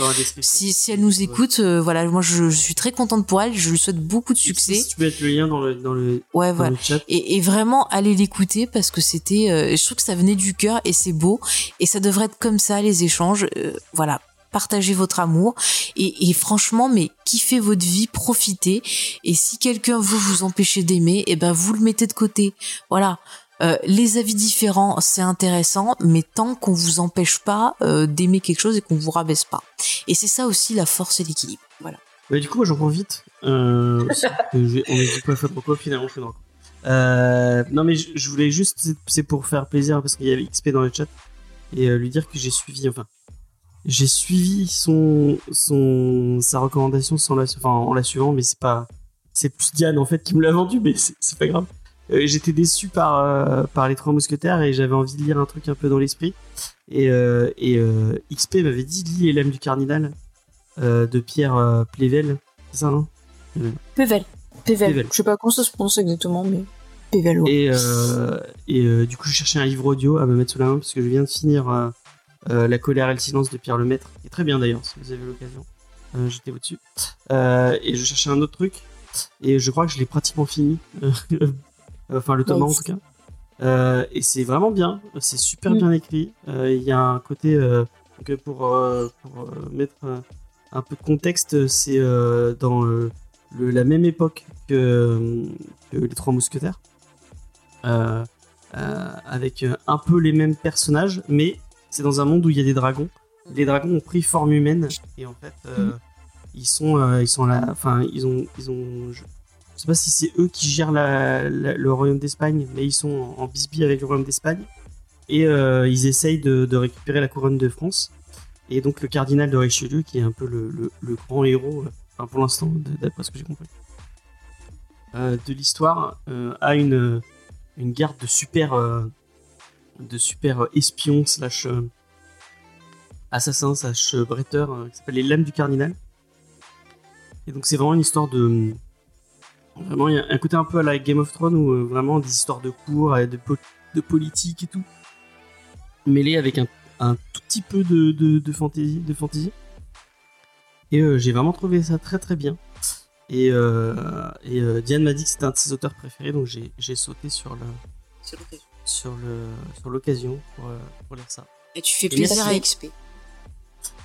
si, si elle nous écoute, euh, voilà, moi je, je suis très contente pour elle. Je lui souhaite beaucoup de succès. Si tu peux mettre le lien dans le, dans le, Ouais, dans voilà. le chat. Et, et vraiment, allez l'écouter parce que c'était, euh, je trouve que ça venait du cœur et c'est beau. Et ça devrait être comme ça les échanges. Euh, voilà. Partagez votre amour et, et franchement, mais kiffez votre vie, profitez. Et si quelqu'un veut vous empêcher d'aimer, eh ben vous le mettez de côté. Voilà. Euh, les avis différents, c'est intéressant, mais tant qu'on vous empêche pas euh, d'aimer quelque chose et qu'on vous rabaisse pas. Et c'est ça aussi la force et l'équilibre. Voilà. Bah, du coup, moi, j'en prends vite. Euh, je on est du coup à faire pourquoi finalement je fais Euh, non, mais je, je voulais juste, c'est pour faire plaisir parce qu'il y avait XP dans le chat et euh, lui dire que j'ai suivi, enfin, j'ai suivi son, son, sa recommandation sans la, enfin, en la suivant, mais c'est pas, c'est plus Diane en fait qui me l'a vendu, mais c'est pas grave. Euh, J'étais déçu par, euh, par les trois mousquetaires et j'avais envie de lire un truc un peu dans l'esprit. Et, euh, et XP m'avait dit lis les lames du cardinal de Pierre Plével. C'est ça, non? Pével. Pével. Je sais pas comment ça se prononce exactement, mais Et, euh, et euh, du coup, je cherchais un livre audio à me mettre sous la main parce que je viens de finir euh, La colère et le silence de Pierre Lemaître, qui est très bien d'ailleurs, si vous avez l'occasion. J'étais au-dessus. Et je cherchais un autre truc. Et je crois que je l'ai pratiquement fini. enfin, le tome 1 en tout cas. Euh, et c'est vraiment bien. C'est super Mm. bien écrit. Euh, Il y a un côté. euh, donc, pour pour mettre un peu de contexte, c'est dans le- la même époque que, que les Trois Mousquetaires. Euh, euh, avec euh, un peu les mêmes personnages, mais c'est dans un monde où il y a des dragons. Les dragons ont pris forme humaine et en fait, ils sont, ils sont là, enfin, ils ont, ils ont, je, je sais pas si c'est eux qui gèrent le royaume d'Espagne, mais ils sont en, en bisbille avec le royaume d'Espagne et ils essayent de, récupérer la couronne de France. Et donc le cardinal de Richelieu, qui est un peu le, grand héros, pour l'instant, d'après ce que j'ai compris, de l'histoire, a une une garde de super euh, de super euh, espions slash euh, assassins slash bretteurs qui s'appelle les lames du cardinal. Et donc c'est vraiment une histoire de vraiment il y a un côté un peu à la Game of Thrones où vraiment des histoires de cours et de, po- de politique et tout mêlé avec un, tout petit peu de, de, fantasy de fantasy. Et j'ai vraiment trouvé ça très très bien et, euh, et euh, Diane m'a dit que c'était un de ses auteurs préférés, donc j'ai sauté sur le sur le sur l'occasion pour, euh, pour lire ça. Et tu fais plaisir à XP.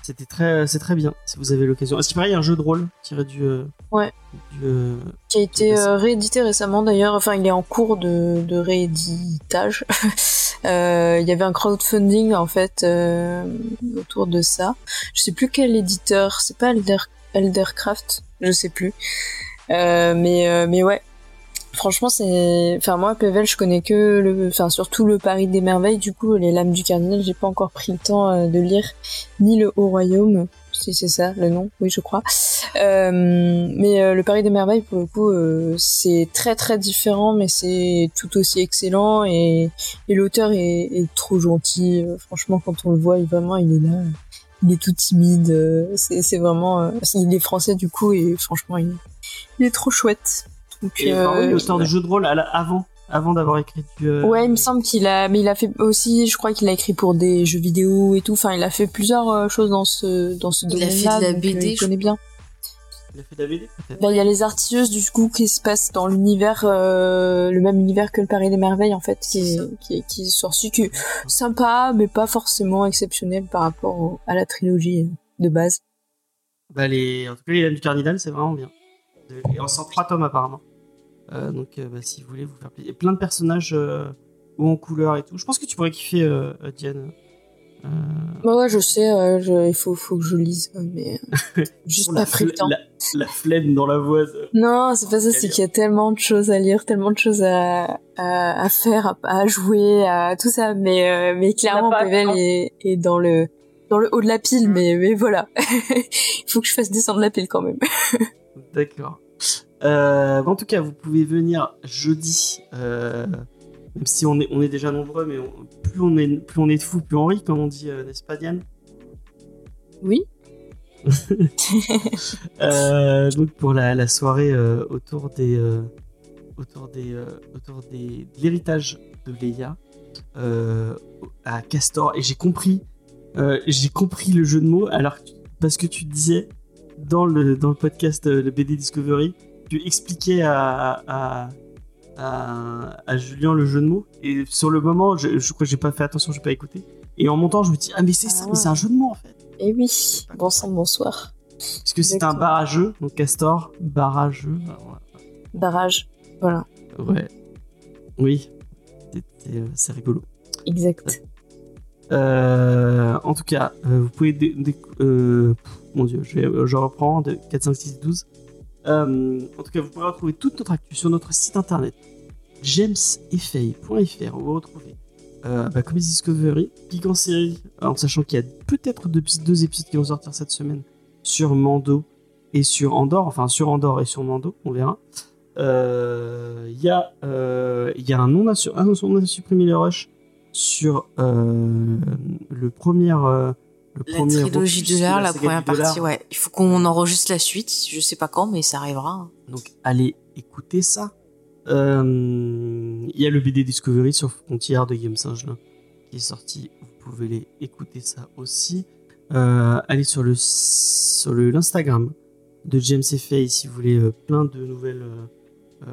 C'était très c'est très bien si vous avez l'occasion. Est-ce qu'il paraît il y a un jeu de rôle tiré du Ouais. du, qui a été euh, réédité récemment d'ailleurs. Enfin, il est en cours de, de rééditage. Euh, Il y avait un crowdfunding en fait euh, autour de ça. Je sais plus quel éditeur. C'est pas Elder, Eldercraft. Je sais plus. Euh, mais euh, mais ouais. Franchement, c'est. Enfin, moi, Pevel, je connais que le. Enfin, surtout le Paris des merveilles. Du coup, les lames du cardinal, j'ai pas encore pris le temps euh, de lire ni le Haut Royaume, si c'est ça le nom. Oui, je crois. Euh, mais euh, le Paris des merveilles, pour le coup, euh, c'est très très différent, mais c'est tout aussi excellent et, l'auteur est, est trop gentil. Euh, franchement, quand on le voit, il vraiment, il est là, il est tout timide. euh, c'est vraiment, euh, il est français du coup et franchement, il, il est trop chouette. Donc, et vraiment, il est euh, auteur de jeux de rôle à la- avant avant d'avoir écrit du euh, Ouais, il me semble qu'il a, mais il a fait aussi, je crois qu'il a écrit pour des jeux vidéo et tout. Enfin, il a fait plusieurs euh, choses dans ce dans ce Il a fait domaine-là. de la BD, je connaît bien. Il a fait de la BD peut-être. Ben, il y a les artilleuses du coup qui se passent dans l'univers, euh, le même univers que le Paris des Merveilles en fait, qui qui qui est sorti, qui est sympa, mais pas forcément exceptionnel par rapport au- à la trilogie de base. Bah, les, en tout cas, les lames du cardinal, c'est vraiment bien. Et en 103 tomes apparemment. Euh, donc, euh, bah, si vous voulez vous faire plaisir. Et plein de personnages euh, ou en couleur et tout. Je pense que tu pourrais kiffer Diane. Euh, Bah ouais, je sais, euh, je- il faut, faut que je lise, euh, mais euh, juste pas pris le temps. la, la flemme dans la voix. Non, c'est pas ça, c'est qu'il y a tellement de choses à lire, tellement de choses à, à, à faire, à, à jouer, à tout ça, mais, euh, mais clairement, le temps. est, est dans le, dans le haut de la pile, mais, mais voilà. il faut que je fasse descendre la pile quand même. D'accord. Euh, en tout cas, vous pouvez venir jeudi, euh, même si on est, on est déjà nombreux, mais on- plus, on est, plus on est de fous, plus on rit, comme on dit, euh, n'est-ce pas Diane? Oui. Euh, donc pour la, la soirée euh, autour des autour des autour des de l'héritage de Leia à Castor et j'ai compris euh, j'ai compris le jeu de mots alors parce que tu disais dans le dans le podcast euh, le BD Discovery tu expliquais à à, à, à Julien le jeu de mots et sur le moment je, je crois que j'ai pas fait attention j'ai pas écouté et en montant je me dis ah mais c'est ça Ah. mais c'est un jeu de mots en fait Et oui, bon sang, bonsoir. parce que c'est un barrageux, donc Castor, barrageux. alors, Barrage. Voilà, Ouais. Oui. C'était, euh, C'est rigolo. exact. Euh, en tout cas, euh, vous pouvez. euh, pff, mon dieu, je, vais- je reprends de 4, 5, 6, 12. Euh, en tout cas, vous pourrez retrouver toute notre actu sur notre site internet jamesfay.fr où vous retrouvez euh, bah, Comedy Discovery, Geek en série, en sachant qu'il y a peut-être deux, épisodes qui vont sortir cette semaine sur Mando et sur Andorre, enfin sur Andorre et sur Mando, on verra. Euh, Il y, a, euh, un nom à, su- ah on a supprimé le rush sur euh, le premier. Le La premier trilogie de l'art, la première partie, ouais. Il faut qu'on enregistre la suite. Je sais pas quand, mais ça arrivera. Donc allez écouter ça. Euh, Il y a le BD Discovery sur Frontière de Guillaume Singelin qui est sorti. Vous pouvez les écouter ça aussi. Euh, allez sur le sur le l'Instagram de James Fay si vous voulez euh, plein de nouvelles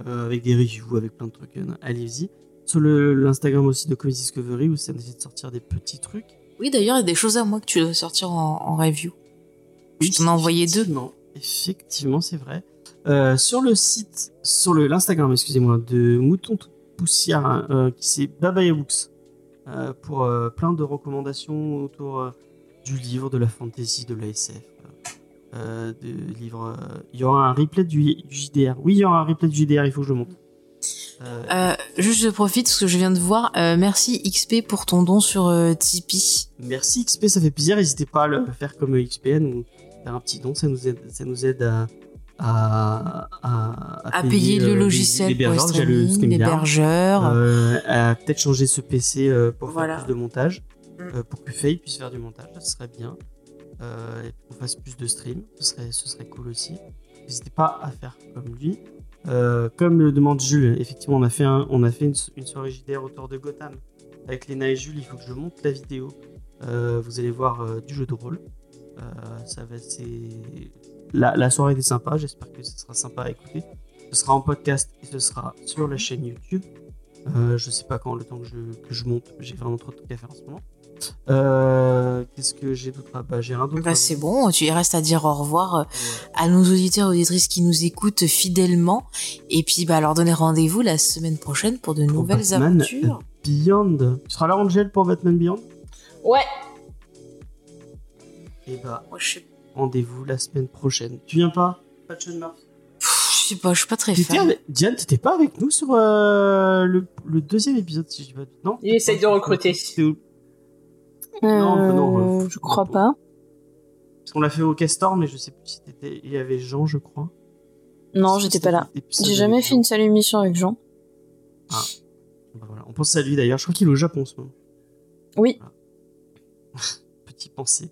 avec des reviews, avec plein de trucs. Allez-y. Sur l'Instagram aussi de Comics Discovery où ça essaie de sortir des petits trucs. Oui, d'ailleurs, il y a des choses à moi que tu dois sortir en, en review. Je t'en ai envoyé deux. Effectivement, c'est vrai. Euh, sur le site, sur le l'Instagram, excusez-moi, de Mouton Toute Poussière, euh, qui c'est Babaya Books, euh, pour euh, plein de recommandations autour du livre, de la fantasy, de la SF, euh, de livres. Il y aura un replay du, du JDR. Oui, il y aura un replay du JDR. Il faut que je monte. Euh, Euh, juste, je profite parce que je viens de voir. euh, merci XP pour ton don sur euh, Tipeee. Merci XP, ça fait plaisir. N'hésitez pas à le faire comme XPN ou faire un petit don, ça nous aide, ça nous aide à, à, à, À payer euh, le les- logiciel l'hébergeur. Euh, à peut-être changer ce PC euh, pour Voilà. faire plus de montage, Mm. euh, pour que Faye puisse faire du montage, ce serait bien. Euh, et qu'on fasse plus de streams, ce serait, ce serait cool aussi. N'hésitez pas à faire comme lui. Euh, comme le demande Jules, effectivement, on a fait, on a fait une, soirée JDR autour de Gotham avec Léna et Jules. Il faut que je monte la vidéo. Euh, vous allez voir euh, du jeu de rôle. Ça va, la, la soirée était sympa. J'espère que ce sera sympa à écouter. Ce sera en podcast et ce sera sur la chaîne YouTube. Je sais pas quand le temps que je, que je monte. J'ai vraiment trop de trucs à faire en ce moment. Euh, Qu'est-ce que j'ai d'autre Ah, bah, j'ai rien d'autre. Bah, c'est bon, tu il reste à dire au revoir euh, Ouais. à nos auditeurs et auditrices qui nous écoutent fidèlement. Et puis, bah, leur donner rendez-vous la semaine prochaine pour de nouvelles Batman, aventures. Beyond. Tu seras là, Angel, pour Batman Beyond? Ouais. Et bah, je sais, rendez-vous la semaine prochaine. Tu viens pas? Mars pff, je sais pas, je suis pas très fan. avec- Diane, t'étais pas avec nous sur euh, le, le deuxième épisode, si je dis pas Non? Il essaye de recruter. Non, Euh, non, euh, je crois pas. Parce qu'on l'a fait au Castor, mais je sais plus si t'étais. Il y avait Jean, je crois. Non, j'étais pas là. J'ai jamais fait une seule émission avec Jean. Bah voilà. On pense à lui d'ailleurs. Je crois qu'il est au Japon en ce moment. Oui. Petit pensée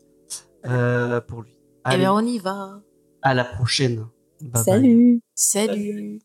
euh, pour lui. Eh Allez, bien, on y va. à la prochaine. Bye bye. Salut. Salut.